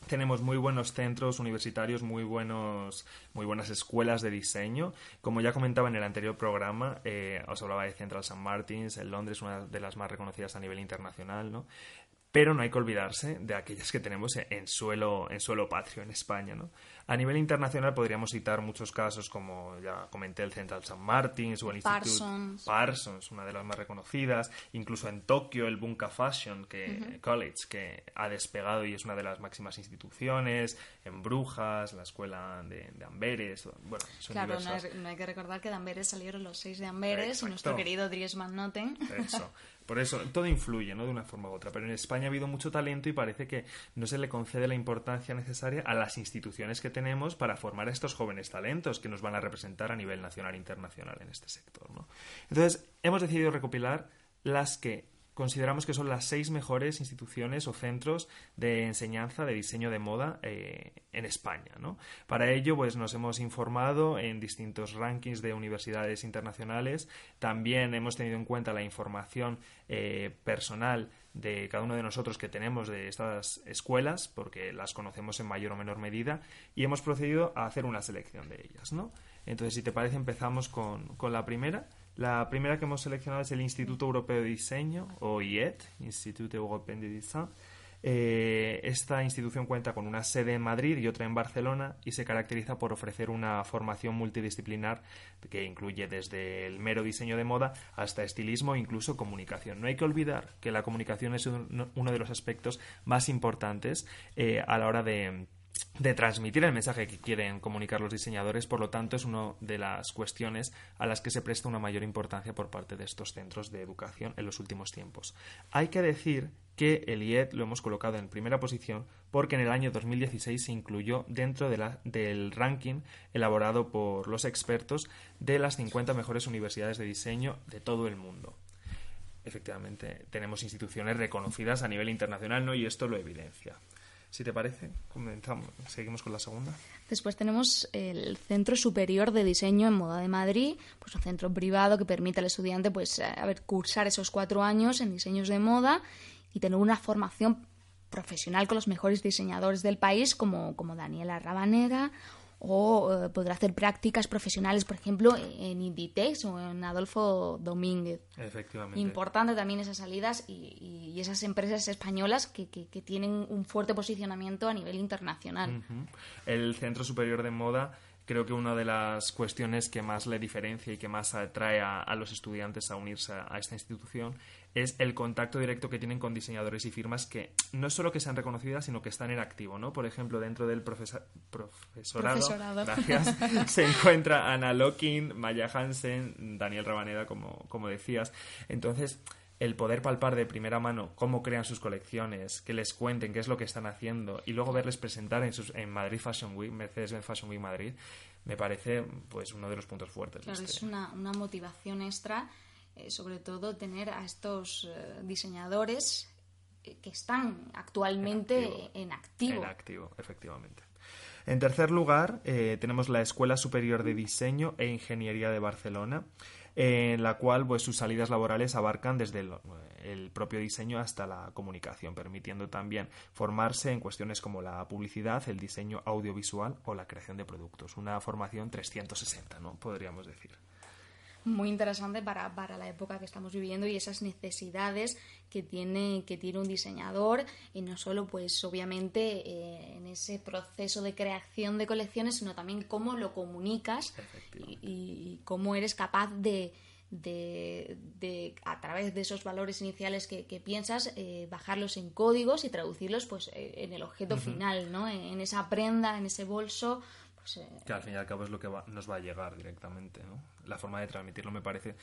tenemos muy buenos centros universitarios, muy buenos, muy buenas escuelas de diseño. Como ya comentaba en el anterior programa, eh, os hablaba de Central St. Martins en Londres, una de las más reconocidas a nivel internacional, ¿no? Pero no hay que olvidarse de aquellas que tenemos en suelo, en suelo patrio, en España, ¿no? A nivel internacional podríamos citar muchos casos como ya comenté el Central St. Martins o el Parsons. Parsons, una de las más reconocidas, incluso en Tokio el Bunka Fashion que, College que ha despegado y es una de las máximas instituciones, en Brujas, la escuela de, Amberes, bueno, Claro, no hay, que recordar que de Amberes salieron los seis de Amberes y nuestro querido Dries Van Noten. Eso. Por eso, todo influye, ¿no? De una forma u otra. Pero en España ha habido mucho talento y parece que no se le concede la importancia necesaria a las instituciones que tenemos para formar a estos jóvenes talentos que nos van a representar a nivel nacional e internacional en este sector, ¿no? Entonces, hemos decidido recopilar las que consideramos que son las seis mejores instituciones o centros de enseñanza de diseño de moda eh, en España. ¿no? Para ello, pues nos hemos informado en distintos rankings de universidades internacionales. También hemos tenido en cuenta la información eh, personal de cada uno de nosotros que tenemos de estas escuelas, porque las conocemos en mayor o menor medida, y hemos procedido a hacer una selección de ellas. ¿no? Entonces, si te parece, empezamos con, con la primera la primera que hemos seleccionado es el Instituto Europeo de Diseño, o IET, Instituto Europeo de Design. Eh, esta institución cuenta con una sede en Madrid y otra en Barcelona y se caracteriza por ofrecer una formación multidisciplinar que incluye desde el mero diseño de moda hasta estilismo e incluso comunicación. No hay que olvidar que la comunicación es uno de los aspectos más importantes eh, a la hora de de transmitir el mensaje que quieren comunicar los diseñadores, por lo tanto es una de las cuestiones a las que se presta una mayor importancia por parte de estos centros de educación en los últimos tiempos. Hay que decir que el IED lo hemos colocado en primera posición porque en el año 2016 se incluyó dentro del ranking elaborado por los expertos de las 50 mejores universidades de diseño de todo el mundo. Efectivamente, tenemos instituciones reconocidas a nivel internacional, ¿no? Y esto lo evidencia. Si te parece, comenzamos, seguimos con la segunda. Después tenemos el Centro Superior de Diseño en Moda de Madrid, pues un centro privado que permite al estudiante pues a ver, cursar esos cuatro años en diseños de moda y tener una formación profesional con los mejores diseñadores del país como, como Daniela Rabanera o eh, podrá hacer prácticas profesionales, por ejemplo, en Inditex o en Adolfo Domínguez. Efectivamente. Importante también esas salidas y, esas empresas españolas que, tienen un fuerte posicionamiento a nivel internacional. El Centro Superior de Moda creo que una de las cuestiones que más le diferencia y que más atrae a, los estudiantes a unirse a, esta institución es el contacto directo que tienen con diseñadores y firmas que no es solo que sean reconocidas, sino que están en activo, ¿no? Por ejemplo, dentro del profesorado, se encuentra Ana Locking, Maya Hansen, Daniel Rabaneda, como, como decías. Entonces, el poder palpar de primera mano cómo crean sus colecciones, que les cuenten qué es lo que están haciendo y luego verles presentar en, sus, en Madrid Fashion Week, Mercedes-Benz Fashion Week Madrid, me parece pues uno de los puntos fuertes. Claro, este es una, una motivación extra eh, sobre todo tener a estos eh, diseñadores eh, que están actualmente en activo. En activo, efectivamente. En tercer lugar, tenemos la Escuela Superior de Diseño e Ingeniería de Barcelona, en la cual pues, sus salidas laborales abarcan desde el, el, propio diseño hasta la comunicación, permitiendo también formarse en cuestiones como la publicidad, el diseño audiovisual o la creación de productos. Una formación 360, ¿no? Podríamos decir muy interesante para, para, la época que estamos viviendo y esas necesidades que tiene, que tiene un diseñador y no solo pues obviamente eh, en ese proceso de creación de colecciones sino también cómo lo comunicas y, cómo eres capaz de, de, a través de esos valores iniciales que, piensas, eh, bajarlos en códigos y traducirlos pues eh, en el objeto final, ¿no? En, esa prenda, en ese bolso. Que al fin y al cabo es lo que nos va a llegar directamente, ¿no? La forma de transmitirlo me parece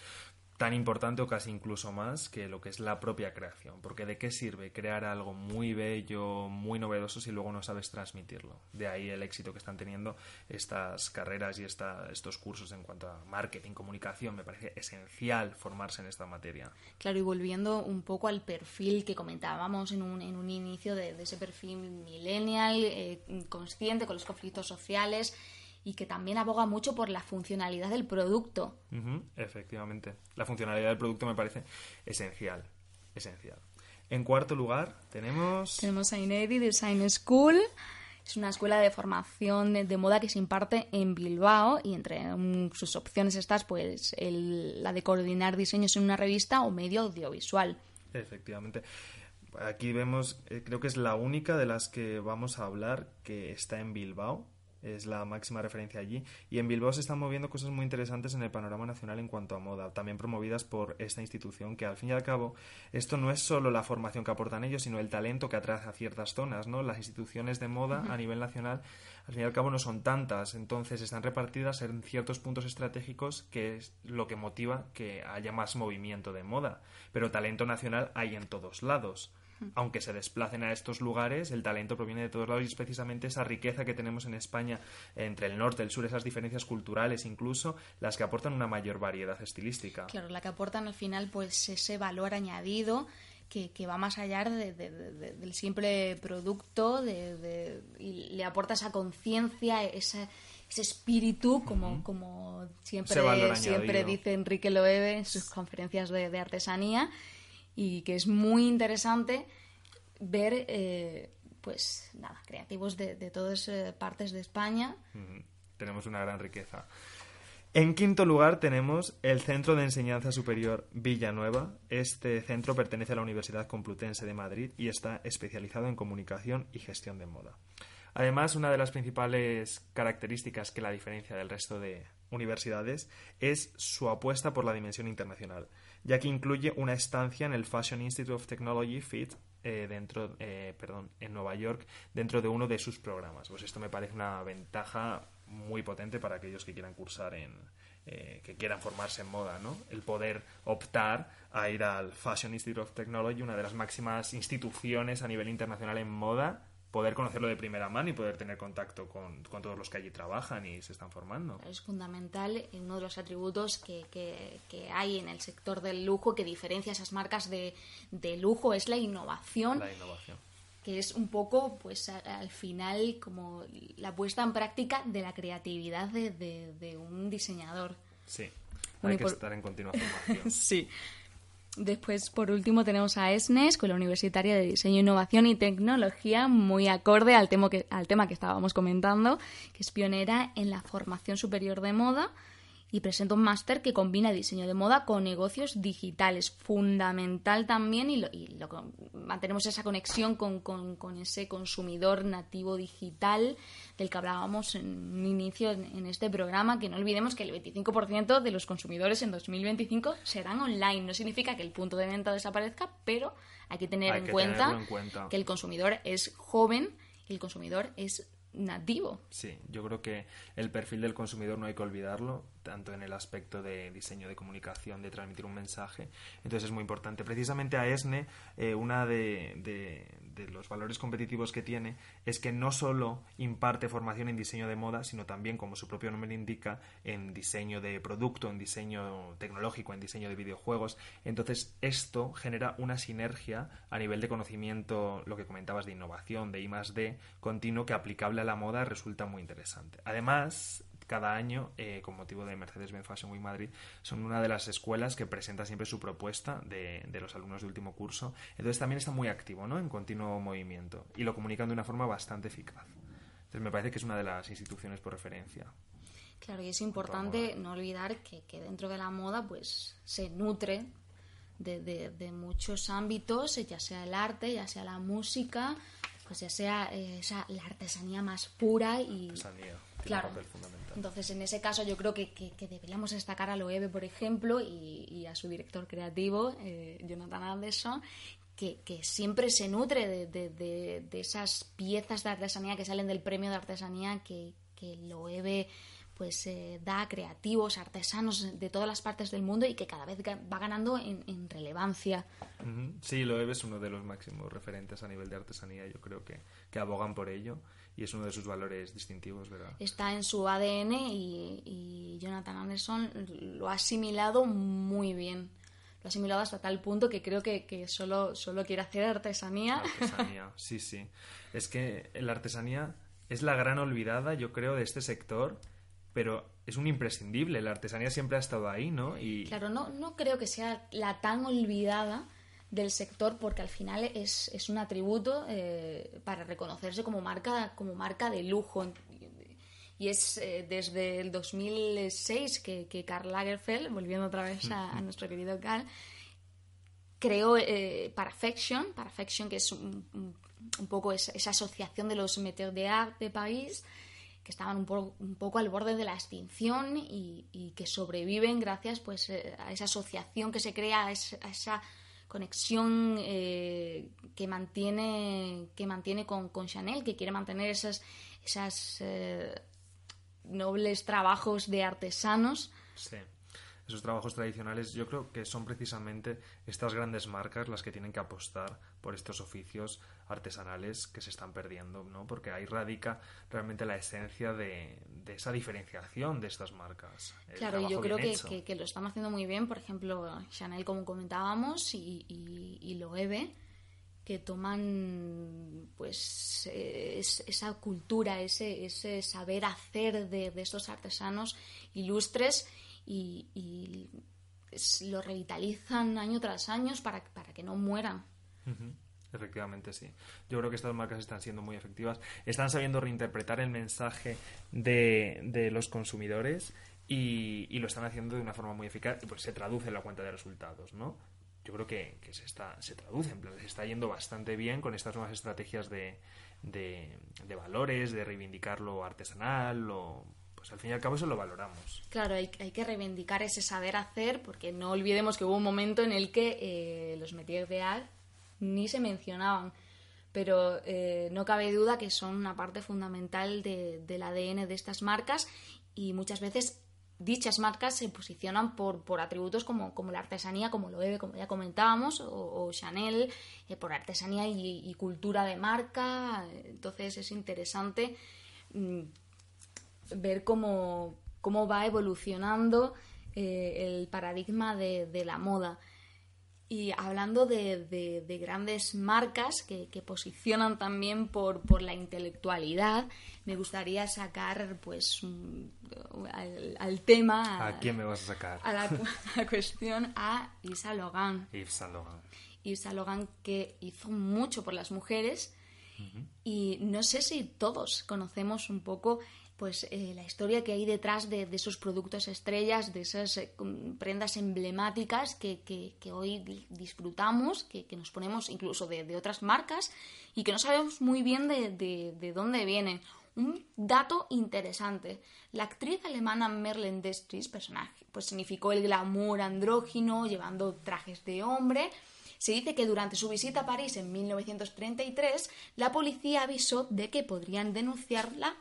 tan importante o casi incluso más que lo que es la propia creación. Porque de qué sirve crear algo muy bello, muy novedoso si luego no sabes transmitirlo. De ahí el éxito que están teniendo estas carreras y esta, estos cursos en cuanto a marketing, comunicación. Me parece esencial formarse en esta materia. Claro, y volviendo un poco al perfil que comentábamos en un, en un inicio de, ese perfil millennial, eh, consciente con los conflictos sociales y que también aboga mucho por la funcionalidad del producto. efectivamente. La funcionalidad del producto me parece esencial. Esencial. En cuarto lugar, tenemos. Tenemos a Inedi Design School. Es una escuela de formación de, moda que se imparte en Bilbao y entre sus opciones estás pues la de coordinar diseños en una revista o medio audiovisual. Efectivamente. Aquí vemos, eh, creo que es la única de las que vamos a hablar que está en Bilbao es la máxima referencia allí. Y en Bilbao se están moviendo cosas muy interesantes en el panorama nacional en cuanto a moda, también promovidas por esta institución, que al fin y al cabo esto no es solo la formación que aportan ellos, sino el talento que atrae a ciertas zonas, ¿no? Las instituciones de moda a nivel nacional, al fin y al cabo no son tantas, entonces están repartidas en ciertos puntos estratégicos que es lo que motiva que haya más movimiento de moda. Pero talento nacional hay en todos lados aunque se desplacen a estos lugares, el talento proviene de todos lados y es precisamente esa riqueza que tenemos en España entre el norte, el sur, esas diferencias culturales incluso, las que aportan una mayor variedad estilística. Claro, la que aportan al final pues ese valor añadido que, va más allá del simple producto y le aporta esa conciencia, ese, espíritu, como, como siempre, siempre dice Enrique Loewe en sus conferencias de artesanía y que es muy interesante ver, eh, pues nada, creativos de, todas eh, partes de España. Tenemos una gran riqueza. En quinto lugar tenemos el Centro de Enseñanza Superior Villanueva. Este centro pertenece a la Universidad Complutense de Madrid y está especializado en comunicación y gestión de moda. Además, una de las principales características que la diferencia del resto de universidades es su apuesta por la dimensión internacional ya que incluye una estancia en el Fashion Institute of Technology, FIT, eh, dentro, eh, perdón, en Nueva York, dentro de uno de sus programas. Pues esto me parece una ventaja muy potente para aquellos que quieran cursar en, eh, que quieran formarse en moda, ¿no? El poder optar a ir al Fashion Institute of Technology, una de las máximas instituciones a nivel internacional en moda, poder conocerlo de primera mano y poder tener contacto con, todos los que allí trabajan y se están formando. Es fundamental, uno de los atributos que, que, hay en el sector del lujo que diferencia esas marcas de, de lujo es la innovación. La innovación que es un poco, pues al final, como la puesta en práctica de la creatividad de, de, un diseñador. Sí, hay que estar en continua formación. sí. Después, por último, tenemos a ESNE, Escuela Universitaria de Diseño, Innovación y Tecnología, muy acorde al tema, que, al tema que estábamos comentando, que es pionera en la formación superior de moda y presenta un máster que combina diseño de moda con negocios digitales. Fundamental también y, mantenemos esa conexión con, ese consumidor nativo digital del que hablábamos en un inicio en, este programa, que no olvidemos que el 25% de los consumidores en 2025 serán online. No significa que el punto de venta desaparezca, pero hay que tener en, cuenta en cuenta que el consumidor es joven y el consumidor es nativo. Sí, yo creo que el perfil del consumidor no hay que olvidarlo tanto en el aspecto de diseño de comunicación, de transmitir un mensaje. Entonces es muy importante. Precisamente a ESNE, eh, una de, de, los valores competitivos que tiene es que no solo imparte formación en diseño de moda, sino también, como su propio nombre indica, en diseño de producto, en diseño tecnológico, en diseño de videojuegos. Entonces esto genera una sinergia a nivel de conocimiento, lo que comentabas de innovación, de I D, continuo, que aplicable a la moda resulta muy interesante. Además, cada año, eh, con motivo de Mercedes-Benz Fashion Week Madrid, son una de las escuelas que presenta siempre su propuesta de, los alumnos de último curso. Entonces también está muy activo, ¿no? En continuo movimiento y lo comunican de una forma bastante eficaz. Entonces me parece que es una de las instituciones por referencia. Claro, y es importante no olvidar que, dentro de la moda pues se nutre de, de, muchos ámbitos, ya sea el arte, ya sea la música, pues ya sea eh, esa, la artesanía más pura y... Artesanía. Tiene Claro. un papel fundamental. Entonces, en ese caso, yo creo que, que- que deberíamos destacar a Loewe, por ejemplo, y, y a su director creativo, eh, Jonathan Anderson, que, que siempre se nutre de, de- de- de esas piezas de artesanía que salen del premio de artesanía que, que Loewe pues eh, da a creativos, artesanos de todas las partes del mundo y que cada vez va ganando en, en relevancia. Sí, Loewe es uno de los máximos referentes a nivel de artesanía. Yo creo que, que abogan por ello y es uno de sus valores distintivos, ¿verdad? está en su ADN y, y Jonathan Anderson lo ha asimilado muy bien. Lo ha asimilado hasta tal punto que creo que, que solo, solo quiere hacer artesanía. Artesanía, sí, sí. Es que la artesanía es la gran olvidada, yo creo, de este sector, pero es un imprescindible. La artesanía siempre ha estado ahí, ¿no? Y Claro, no, no creo que sea la tan olvidada del sector porque al final es, es un atributo eh, para reconocerse como marca, como marca de lujo. Y es eh, desde el 2006 que, que Karl Lagerfeld, volviendo otra vez a, a nuestro querido Karl, creó eh, Parafection que es un, un- un poco esa, esa asociación de los metteurs d'art de París que estaban un, po- un poco al borde de la extinción y, y que sobreviven gracias pues eh, a esa asociación que se crea, a esa conexión eh, que mantiene que mantiene con, con Chanel, que quiere mantener esas esas eh, nobles trabajos de artesanos Sí. Esos trabajos tradicionales yo creo que son precisamente estas grandes marcas las que tienen que apostar por estos oficios artesanales que se están perdiendo, ¿no? Porque ahí radica realmente la esencia de, de esa diferenciación de estas marcas. Claro, yo creo que, que- que lo están haciendo muy bien, por ejemplo, Chanel, como comentábamos, y, y, y Loewe, que toman pues eh, es- esa cultura, ese, ese saber hacer de, de estos artesanos ilustres y, y lo revitalizan año tras año para, para que no mueran. Efectivamente, sí. Yo creo que estas marcas están siendo muy efectivas. Están sabiendo reinterpretar el mensaje de, de los consumidores y, lo están haciendo de una forma muy eficaz pues se traduce en la cuenta de resultados, ¿no? Yo creo que, se, está, se traduce, se está yendo bastante bien con estas nuevas estrategias de, de, de valores, de reivindicar lo artesanal, lo, pues al fin y al cabo eso lo valoramos. Claro, hay, hay que reivindicar ese saber hacer, porque no olvidemos que hubo un momento en el que eh, los métiers de art ni se mencionaban. Pero eh, no cabe duda que son una parte fundamental de- del ADN de estas marcas y muchas veces dichas marcas se posicionan por, por atributos como, como la artesanía, como lo Loewe, como ya comentábamos, o, o Chanel, eh, por artesanía y, y cultura de marca. Entonces es interesante mm, ver cómo, cómo va evolucionando eh, el paradigma de, de la moda. Y hablando de, de- de grandes marcas que, que posicionan también por, por la intelectualidad, me gustaría sacar pues al, al tema, ¿A quién me vas a sacar? a la, a la cuestión a Isa Logan. Yves Saint Laurent. Yves Saint Laurent que hizo mucho por las mujeres y no sé si todos conocemos un poco pues eh, la historia que hay detrás de, esos productos estrellas, de esas eh, prendas emblemáticas que, hoy di- disfrutamos, que, nos ponemos incluso de, de otras marcas y que no sabemos muy bien de- de dónde vienen. Un dato interesante. La actriz alemana Merlin Destris, personaje, pues significó el glamour andrógino, llevando trajes de hombre. Se dice que durante su visita a París en 1933, la policía avisó de que podrían denunciarla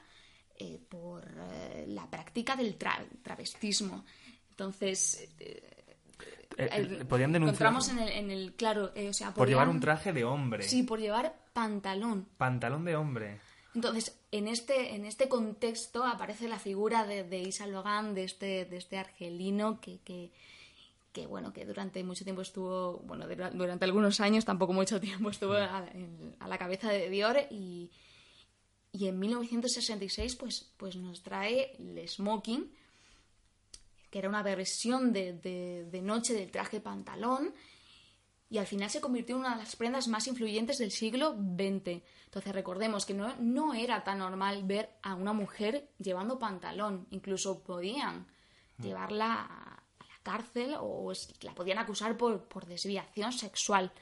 eh, por eh, la práctica del tra- travestismo. Entonces, eh, Eh, podían denunciar encontramos en el, en el claro, o sea, por llevar podían- un traje de hombre. Sí, por llevar pantalón. Pantalón de hombre. Entonces, en este, en este contexto aparece la figura de, de Isa Logan, de este, de este argelino que, que, que, bueno, que durante mucho tiempo estuvo, bueno, dura- durante algunos años, tampoco mucho tiempo, estuvo a, a la cabeza de Dior y, y en 1966 pues, pues nos trae el smoking, que era una versión de, de, de noche del traje pantalón y al final se convirtió en una de las prendas más influyentes del siglo XX. Entonces recordemos que no, no era tan normal ver a una mujer llevando pantalón, incluso podían llevarla a a la cárcel o la podían acusar por, por desviación sexual.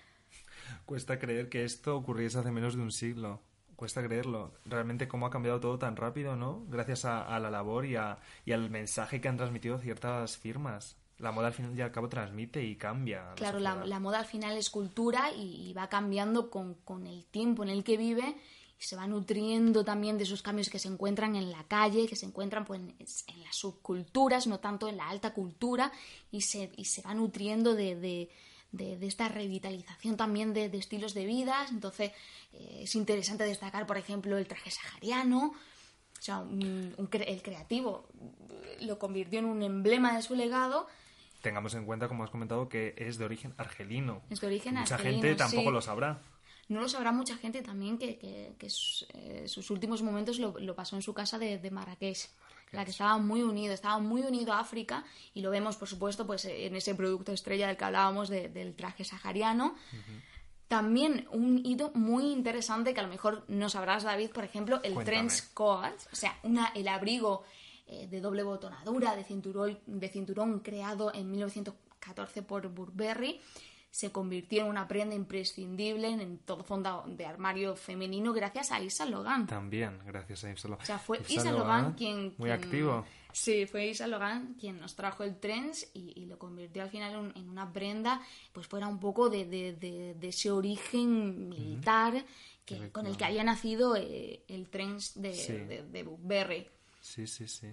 Cuesta creer que esto ocurriese hace menos de un siglo. Cuesta creerlo. Realmente cómo ha cambiado todo tan rápido, ¿no? Gracias a, la labor y, a, y al mensaje que han transmitido ciertas firmas la moda al fin y al cabo transmite y cambia. Claro, la, moda al final es cultura y, va cambiando con, con, el tiempo en el que vive y se va nutriendo también de esos cambios que se encuentran en la calle, que se encuentran pues, en las subculturas, no tanto en la alta cultura, y se, y se va nutriendo de, de, de, esta revitalización también de, estilos de vida. Entonces eh, es interesante destacar, por ejemplo, el traje sahariano. O sea, el creativo lo convirtió en un emblema de su legado tengamos en cuenta, como has comentado, que es de origen argelino. Es de origen mucha argelino. Mucha gente tampoco lo sabrá. No lo sabrá mucha gente también que, que, eh, sus, últimos momentos lo, pasó en su casa de, de Marrakech, la que estaba muy unido, estaba muy unido a África y lo vemos, por supuesto, pues en ese producto estrella del que hablábamos del traje sahariano. También un hito muy interesante que a lo mejor no sabrás, David, por ejemplo, el trench coat, o sea, una, el abrigo eh, de doble botonadura, de cinturón, de cinturón creado en 1914 por Burberry, se convirtió en una prenda imprescindible en todo fondo de armario femenino gracias a Isa Logan. También, gracias a Isa Logan. O sea, fue Isa, Logan, quien, Muy activo. Sí, fue Isa Logan quien nos trajo el trends y, lo convirtió al final en, una prenda, pues fuera un poco de, ese origen militar que, con el que había nacido eh, el trends de, de Burberry. Sí, sí, sí.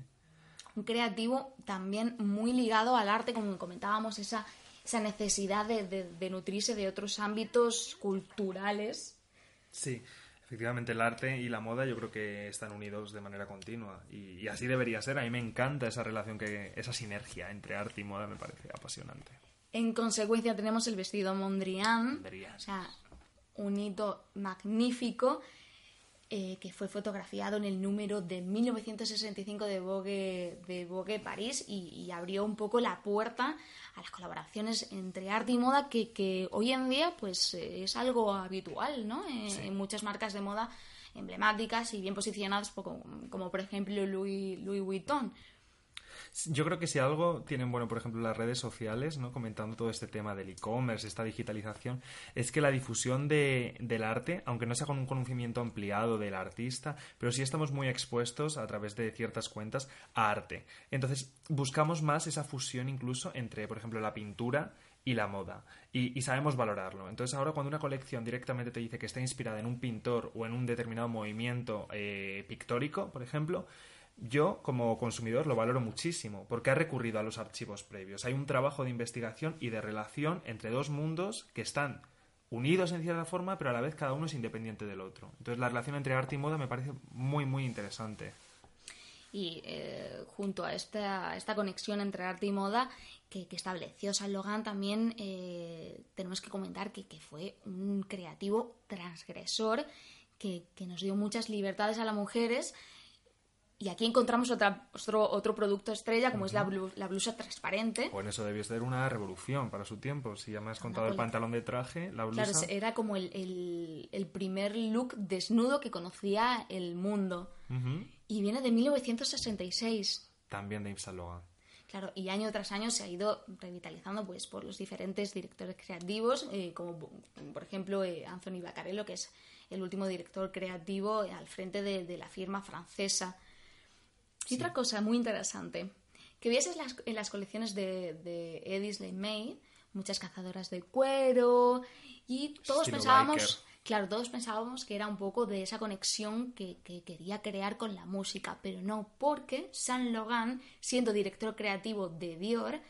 Un creativo también muy ligado al arte, como comentábamos, esa, esa necesidad de, nutrirse de otros ámbitos culturales. Sí, efectivamente el arte y la moda yo creo que están unidos de manera continua y, así debería ser. A mí me encanta esa relación, que esa sinergia entre arte y moda me parece apasionante. En consecuencia tenemos el vestido Mondrian, Mondrian. o sea, un hito magnífico eh, que fue fotografiado en el número de 1965 de Vogue, de Vogue París y, abrió un poco la puerta a las colaboraciones entre arte y moda que, hoy en día pues eh, es algo habitual ¿no? Eh, en muchas marcas de moda emblemáticas y bien posicionadas como, como por ejemplo Louis, Louis Vuitton. Yo creo que si algo tienen bueno, por ejemplo, las redes sociales, ¿no? comentando todo este tema del e-commerce, esta digitalización, es que la difusión de, del arte, aunque no sea con un conocimiento ampliado del artista, pero sí estamos muy expuestos a través de ciertas cuentas a arte. Entonces, buscamos más esa fusión incluso entre, por ejemplo, la pintura y la moda. Y, sabemos valorarlo. Entonces ahora cuando una colección directamente te dice que está inspirada en un pintor o en un determinado movimiento eh, pictórico, por ejemplo, yo, como consumidor, lo valoro muchísimo porque ha recurrido a los archivos previos. Hay un trabajo de investigación y de relación entre dos mundos que están unidos en cierta forma, pero a la vez cada uno es independiente del otro. Entonces, la relación entre arte y moda me parece muy, muy interesante. Y eh, junto a esta, esta conexión entre arte y moda que, estableció San Logan, también eh, tenemos que comentar que, que, fue un creativo transgresor que, que nos dio muchas libertades a las mujeres y aquí encontramos otra, otro, otro producto estrella, como es la, la, blusa transparente. Bueno, eso debió ser una revolución para su tiempo. Si ya me has contado el pantalón de traje, la blusa... Claro, era como el, el, primer look desnudo que conocía el mundo. Y viene de 1966. También de Yves Saint Laurent. Claro, y año tras año se ha ido revitalizando pues por los diferentes directores creativos, eh, como por ejemplo eh, Anthony Baccarello, que es el último director creativo al frente de, de la firma francesa y otra cosa muy interesante, que vieses las, en las colecciones de, de Edith May, muchas cazadoras de cuero, y todos pensábamos, claro, todos pensábamos que era un poco de esa conexión que, quería crear con la música, pero no, porque Saint Logan, siendo director creativo de Dior,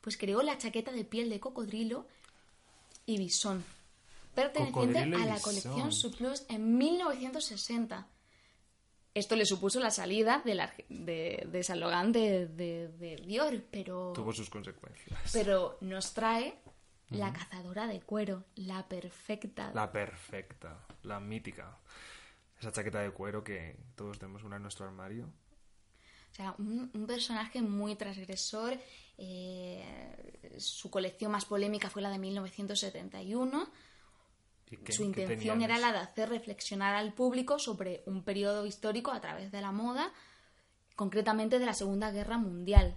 pues creó la chaqueta de piel de cocodrilo y bisón, perteneciente a la colección Surplus en 1960 esto le supuso la salida de, la, de, de San Logan de, Dior, pero... Tuvo sus consecuencias. Pero nos trae la cazadora de cuero, la perfecta. La perfecta, la mítica. Esa chaqueta de cuero que todos tenemos una en nuestro armario. O sea, un, personaje muy transgresor. Eh, su colección más polémica fue la de 1971 su intención era la de hacer reflexionar al público sobre un periodo histórico a través de la moda, concretamente de la Segunda Guerra Mundial.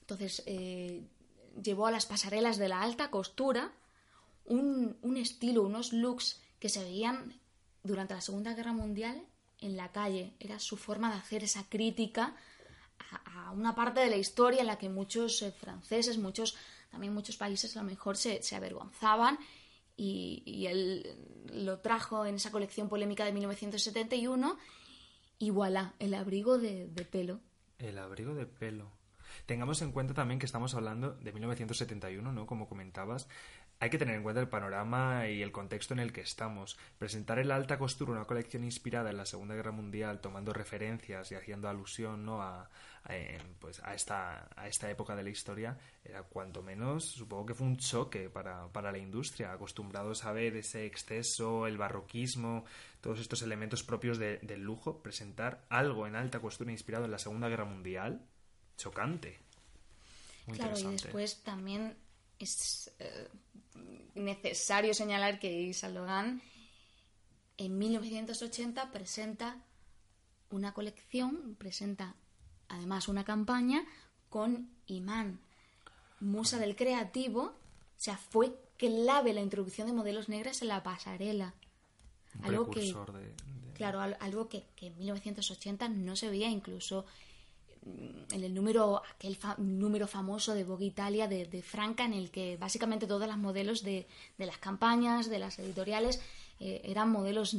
Entonces, eh, llevó a las pasarelas de la alta costura un, estilo, unos looks que se veían durante la Segunda Guerra Mundial en la calle. Era su forma de hacer esa crítica a, una parte de la historia en la que muchos eh, franceses, muchos, también muchos países a lo mejor se, avergonzaban y, él lo trajo en esa colección polémica de 1971 y voilà, el abrigo de, pelo. El abrigo de pelo. Tengamos en cuenta también que estamos hablando de 1971, ¿no? Como comentabas, hay que tener en cuenta el panorama y el contexto en el que estamos. Presentar en la alta costura una colección inspirada en la Segunda Guerra Mundial, tomando referencias y haciendo alusión ¿no? a, pues a, esta, a esta época de la historia, era cuanto menos, supongo que fue un choque para, para la industria, acostumbrados a ver ese exceso, el barroquismo, todos estos elementos propios del lujo, presentar algo en alta costura inspirado en la Segunda Guerra Mundial, chocante. claro, y después también es eh, necesario señalar que Isa Logan en 1980 presenta una colección, presenta además una campaña con Imán, musa del creativo, o sea, fue clave la introducción de modelos negras en la pasarela. algo que, claro, algo que, que, en 1980 no se veía incluso en el número, aquel número famoso de Vogue Italia de, Franca, en el que básicamente todas las modelos de, las campañas, de las editoriales, eh, eran modelos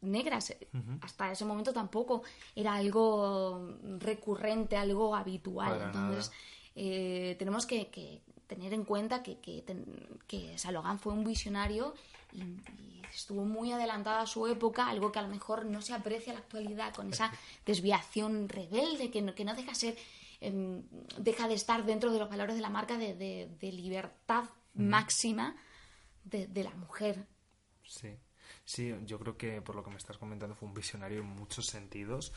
negras. Hasta ese momento tampoco era algo recurrente, algo habitual. Entonces, eh, tenemos que, tener en cuenta que, que, que Salogan fue un visionario y, estuvo muy adelantada a su época, algo que a lo mejor no se aprecia en la actualidad con esa desviación rebelde que no, que no deja ser em, deja de estar dentro de los valores de la marca de, de, libertad máxima de, de, la mujer. Sí, sí, yo creo que por lo que me estás comentando fue un visionario en muchos sentidos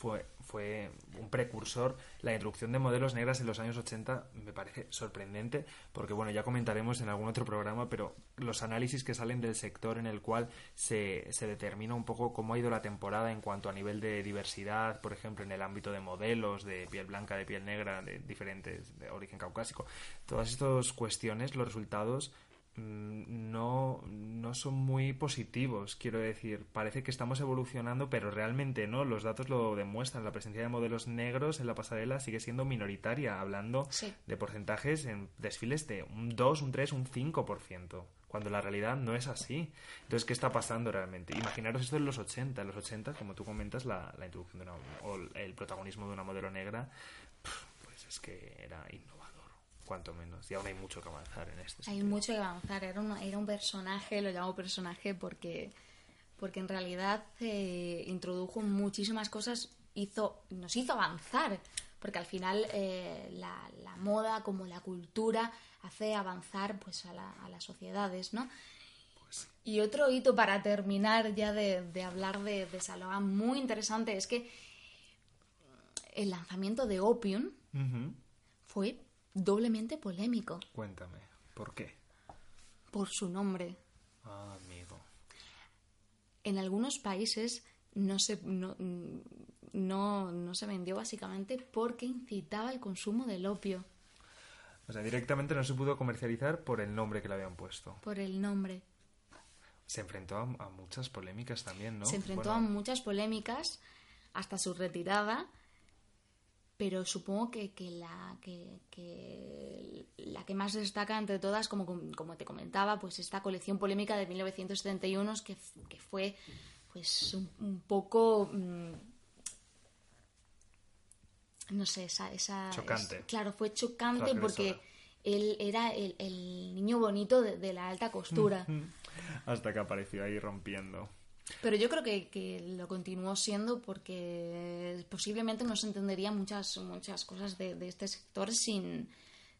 fue, fue un precursor. La introducción de modelos negras en los años 80 me parece sorprendente, porque bueno, ya comentaremos en algún otro programa, pero los análisis que salen del sector en el cual se, se determina un poco cómo ha ido la temporada en cuanto a nivel de diversidad, por ejemplo, en el ámbito de modelos, de piel blanca, de piel negra, de diferentes, de origen caucásico. Todas estas cuestiones, los resultados no, no son muy positivos, quiero decir. Parece que estamos evolucionando, pero realmente no. Los datos lo demuestran. La presencia de modelos negros en la pasarela sigue siendo minoritaria, hablando de porcentajes en desfiles de un 2, un 3, un 5%, cuando la realidad no es así. Entonces, ¿qué está pasando realmente? Imaginaros esto en los 80. En los 80, como tú comentas, la, la introducción de una, o el protagonismo de una modelo negra, pues es que era innovador cuanto menos. Y aún hay mucho que avanzar en este Hay mucho que avanzar. Era un, era un personaje, lo llamo personaje porque, porque en realidad eh, introdujo muchísimas cosas, hizo, nos hizo avanzar. Porque al final eh, la, moda, como la cultura, hace avanzar pues a, las sociedades, ¿no? Pues y otro hito para terminar ya de, hablar de, de Salomón muy interesante es que el lanzamiento de Opium fue doblemente polémico. Cuéntame, ¿por qué? Por su nombre. Ah, amigo. En algunos países no se, no, no, se vendió básicamente porque incitaba el consumo del opio. O sea, directamente no se pudo comercializar por el nombre que le habían puesto. Por el nombre. Se enfrentó a, muchas polémicas también, ¿no? Se enfrentó a muchas polémicas hasta su retirada pero supongo que, la, que, la que más destaca entre todas, como, como te comentaba, pues esta colección polémica de 1971 que, que fue pues un, poco... Mm, no sé, esa... esa chocante. claro, fue chocante porque él era el, niño bonito de, la alta costura. Hasta que apareció ahí rompiendo. Pero yo creo que, lo continuó siendo porque posiblemente no se entendería muchas, muchas cosas de, este sector sin,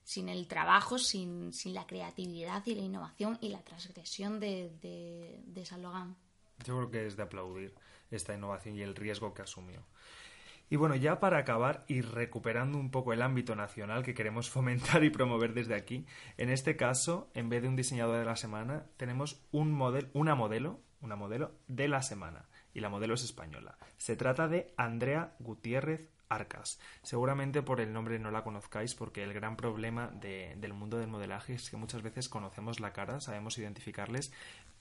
sin el trabajo, sin, sin, la creatividad y la innovación y la transgresión de, de, de Yo creo que es de aplaudir esta innovación y el riesgo que asumió. Y bueno, ya para acabar y recuperando un poco el ámbito nacional que queremos fomentar y promover desde aquí, en este caso, en vez de un diseñador de la semana, tenemos un modelo, una modelo una modelo de la semana, y la modelo es española. Se trata de Andrea Gutiérrez Arcas. Seguramente por el nombre no la conozcáis porque el gran problema del mundo del modelaje es que muchas veces conocemos la cara, sabemos identificarles,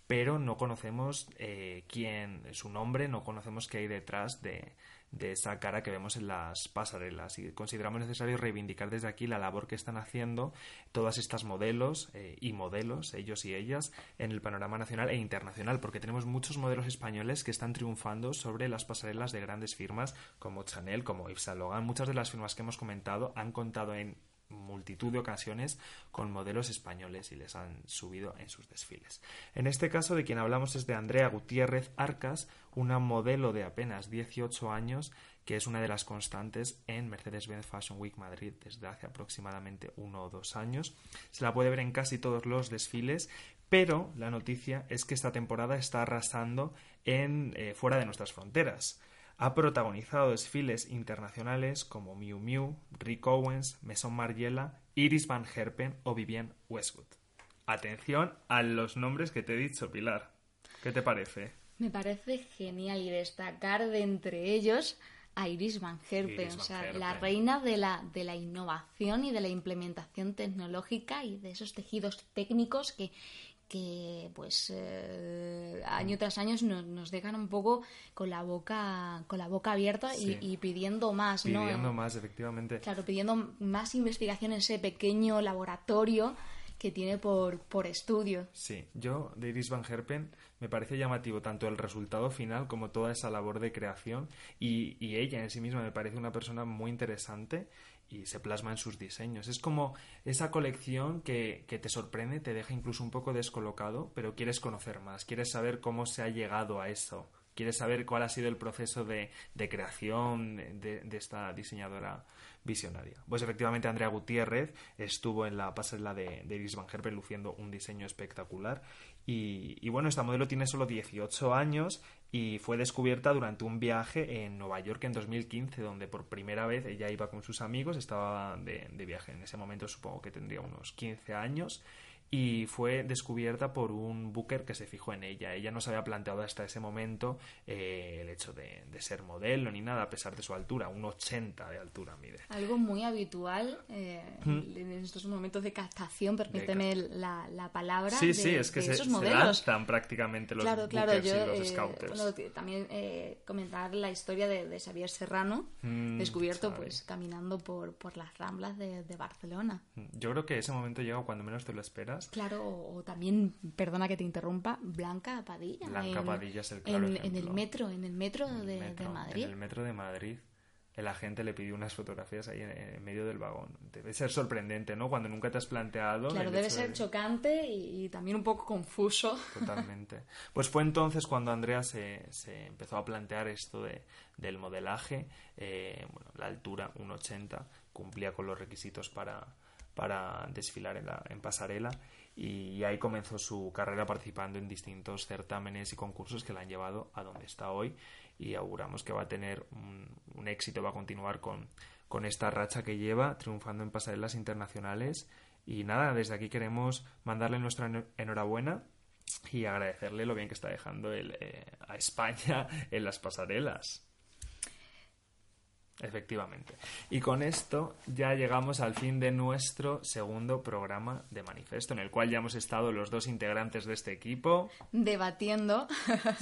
pero no conocemos eh, quién, su nombre, no conocemos qué hay detrás de, de esa cara que vemos en las pasarelas y consideramos necesario reivindicar desde aquí la labor que están haciendo todas estas modelos eh, y modelos, ellos y ellas, en el panorama nacional e internacional, porque tenemos muchos modelos españoles que están triunfando sobre las pasarelas de grandes firmas como Chanel, como Yves Saint Laurent. Muchas de las firmas que hemos comentado han contado en multitud de ocasiones con modelos españoles y les han subido en sus desfiles. En este caso de quien hablamos es de Andrea Gutiérrez Arcas, una modelo de apenas 18 años que es una de las constantes en Mercedes-Benz Fashion Week Madrid desde hace aproximadamente uno o dos años. Se la puede ver en casi todos los desfiles, pero la noticia es que esta temporada está arrasando en eh, fuera de nuestras fronteras. Ha protagonizado desfiles internacionales como Miu Miu, Rick Owens, Maison Margiela, Iris Van Herpen o Vivienne Westwood. Atención a los nombres que te he dicho, Pilar. ¿Qué te parece? Me parece genial y destacar de entre ellos a Iris Van Herpen, o sea, la reina de la, de la innovación y de la implementación tecnológica y de esos tejidos técnicos que, que pues eh, año tras año nos, nos, dejan un poco con la boca con la boca abierta y, pidiendo más pidiendo más efectivamente. Claro pidiendo más investigación en ese pequeño laboratorio que tiene por, por estudio. Sí, yo de Iris Van Herpen me parece llamativo tanto el resultado final como toda esa labor de creación y, y ella en sí misma me parece una persona muy interesante y se plasma en sus diseños. Es como esa colección que, que, te sorprende, te deja incluso un poco descolocado, pero quieres conocer más, quieres saber cómo se ha llegado a eso, quieres saber cuál ha sido el proceso de, de creación de, esta diseñadora visionaria. Pues efectivamente Andrea Gutiérrez estuvo en la pasarela de, de Iris Van Herpen luciendo un diseño espectacular y, bueno, esta modelo tiene solo 18 años y fue descubierta durante un viaje en Nueva York en 2015, donde por primera vez ella iba con sus amigos, estaba de, de viaje en ese momento, supongo que tendría unos 15 años, y fue descubierta por un booker que se fijó en ella. Ella no se había planteado hasta ese momento eh, el hecho de, de, ser modelo ni nada, a pesar de su altura, un 80 de altura mide. Algo muy habitual eh, ¿Mm? en estos momentos de captación, permíteme de la, la, palabra. Sí, de, sí, es que se, esos se modelos. lanzan prácticamente los claro, claro, bookers yo, y los eh, scouters. Bueno, también eh, comentar la historia de, Xavier Serrano, Mm, descubierto pues caminando por, por las ramblas de, de Barcelona. Yo creo que ese momento llega cuando menos te lo esperas. Claro, o, o también, perdona que te interrumpa, Blanca Padilla. Blanca en, Padilla es el claro en, en el metro, en el metro, el de, metro, de Madrid. En el metro de Madrid. El agente le pidió unas fotografías ahí en, en medio del vagón. Debe ser sorprendente, ¿no? Cuando nunca te has planteado. Claro, debe ser de- chocante y, y también un poco confuso. Totalmente. Pues fue entonces cuando Andrea se, se empezó a plantear esto de, del modelaje. Eh, bueno, la altura, 1,80, cumplía con los requisitos para, para desfilar en, la, en pasarela. Y ahí comenzó su carrera participando en distintos certámenes y concursos que la han llevado a donde está hoy. Y auguramos que va a tener un, un éxito, va a continuar con, con esta racha que lleva, triunfando en pasarelas internacionales. Y nada, desde aquí queremos mandarle nuestra enhorabuena y agradecerle lo bien que está dejando el, eh, a España en las pasarelas. Efectivamente. Y con esto ya llegamos al fin de nuestro segundo programa de manifesto, en el cual ya hemos estado los dos integrantes de este equipo. Debatiendo.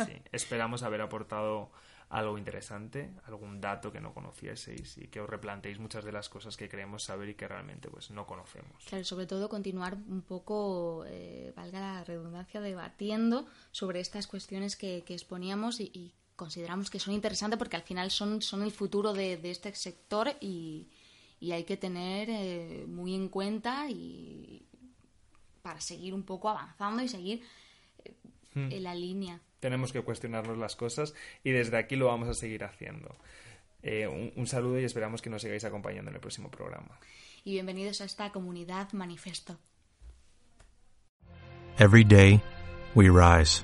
Sí, esperamos haber aportado algo interesante, algún dato que no conocieseis y que os replanteéis muchas de las cosas que queremos saber y que realmente pues no conocemos. Claro, sobre todo continuar un poco, eh, valga la redundancia, debatiendo sobre estas cuestiones que, que exponíamos y, y consideramos que son interesantes porque al final son, son el futuro de, de este sector y, y hay que tener eh, muy en cuenta y para seguir un poco avanzando y seguir eh, en la línea. tenemos que cuestionarnos las cosas y desde aquí lo vamos a seguir haciendo. Eh, un, un saludo y esperamos que nos sigáis acompañando en el próximo programa. Y bienvenidos a esta comunidad manifesto. Every day, we rise,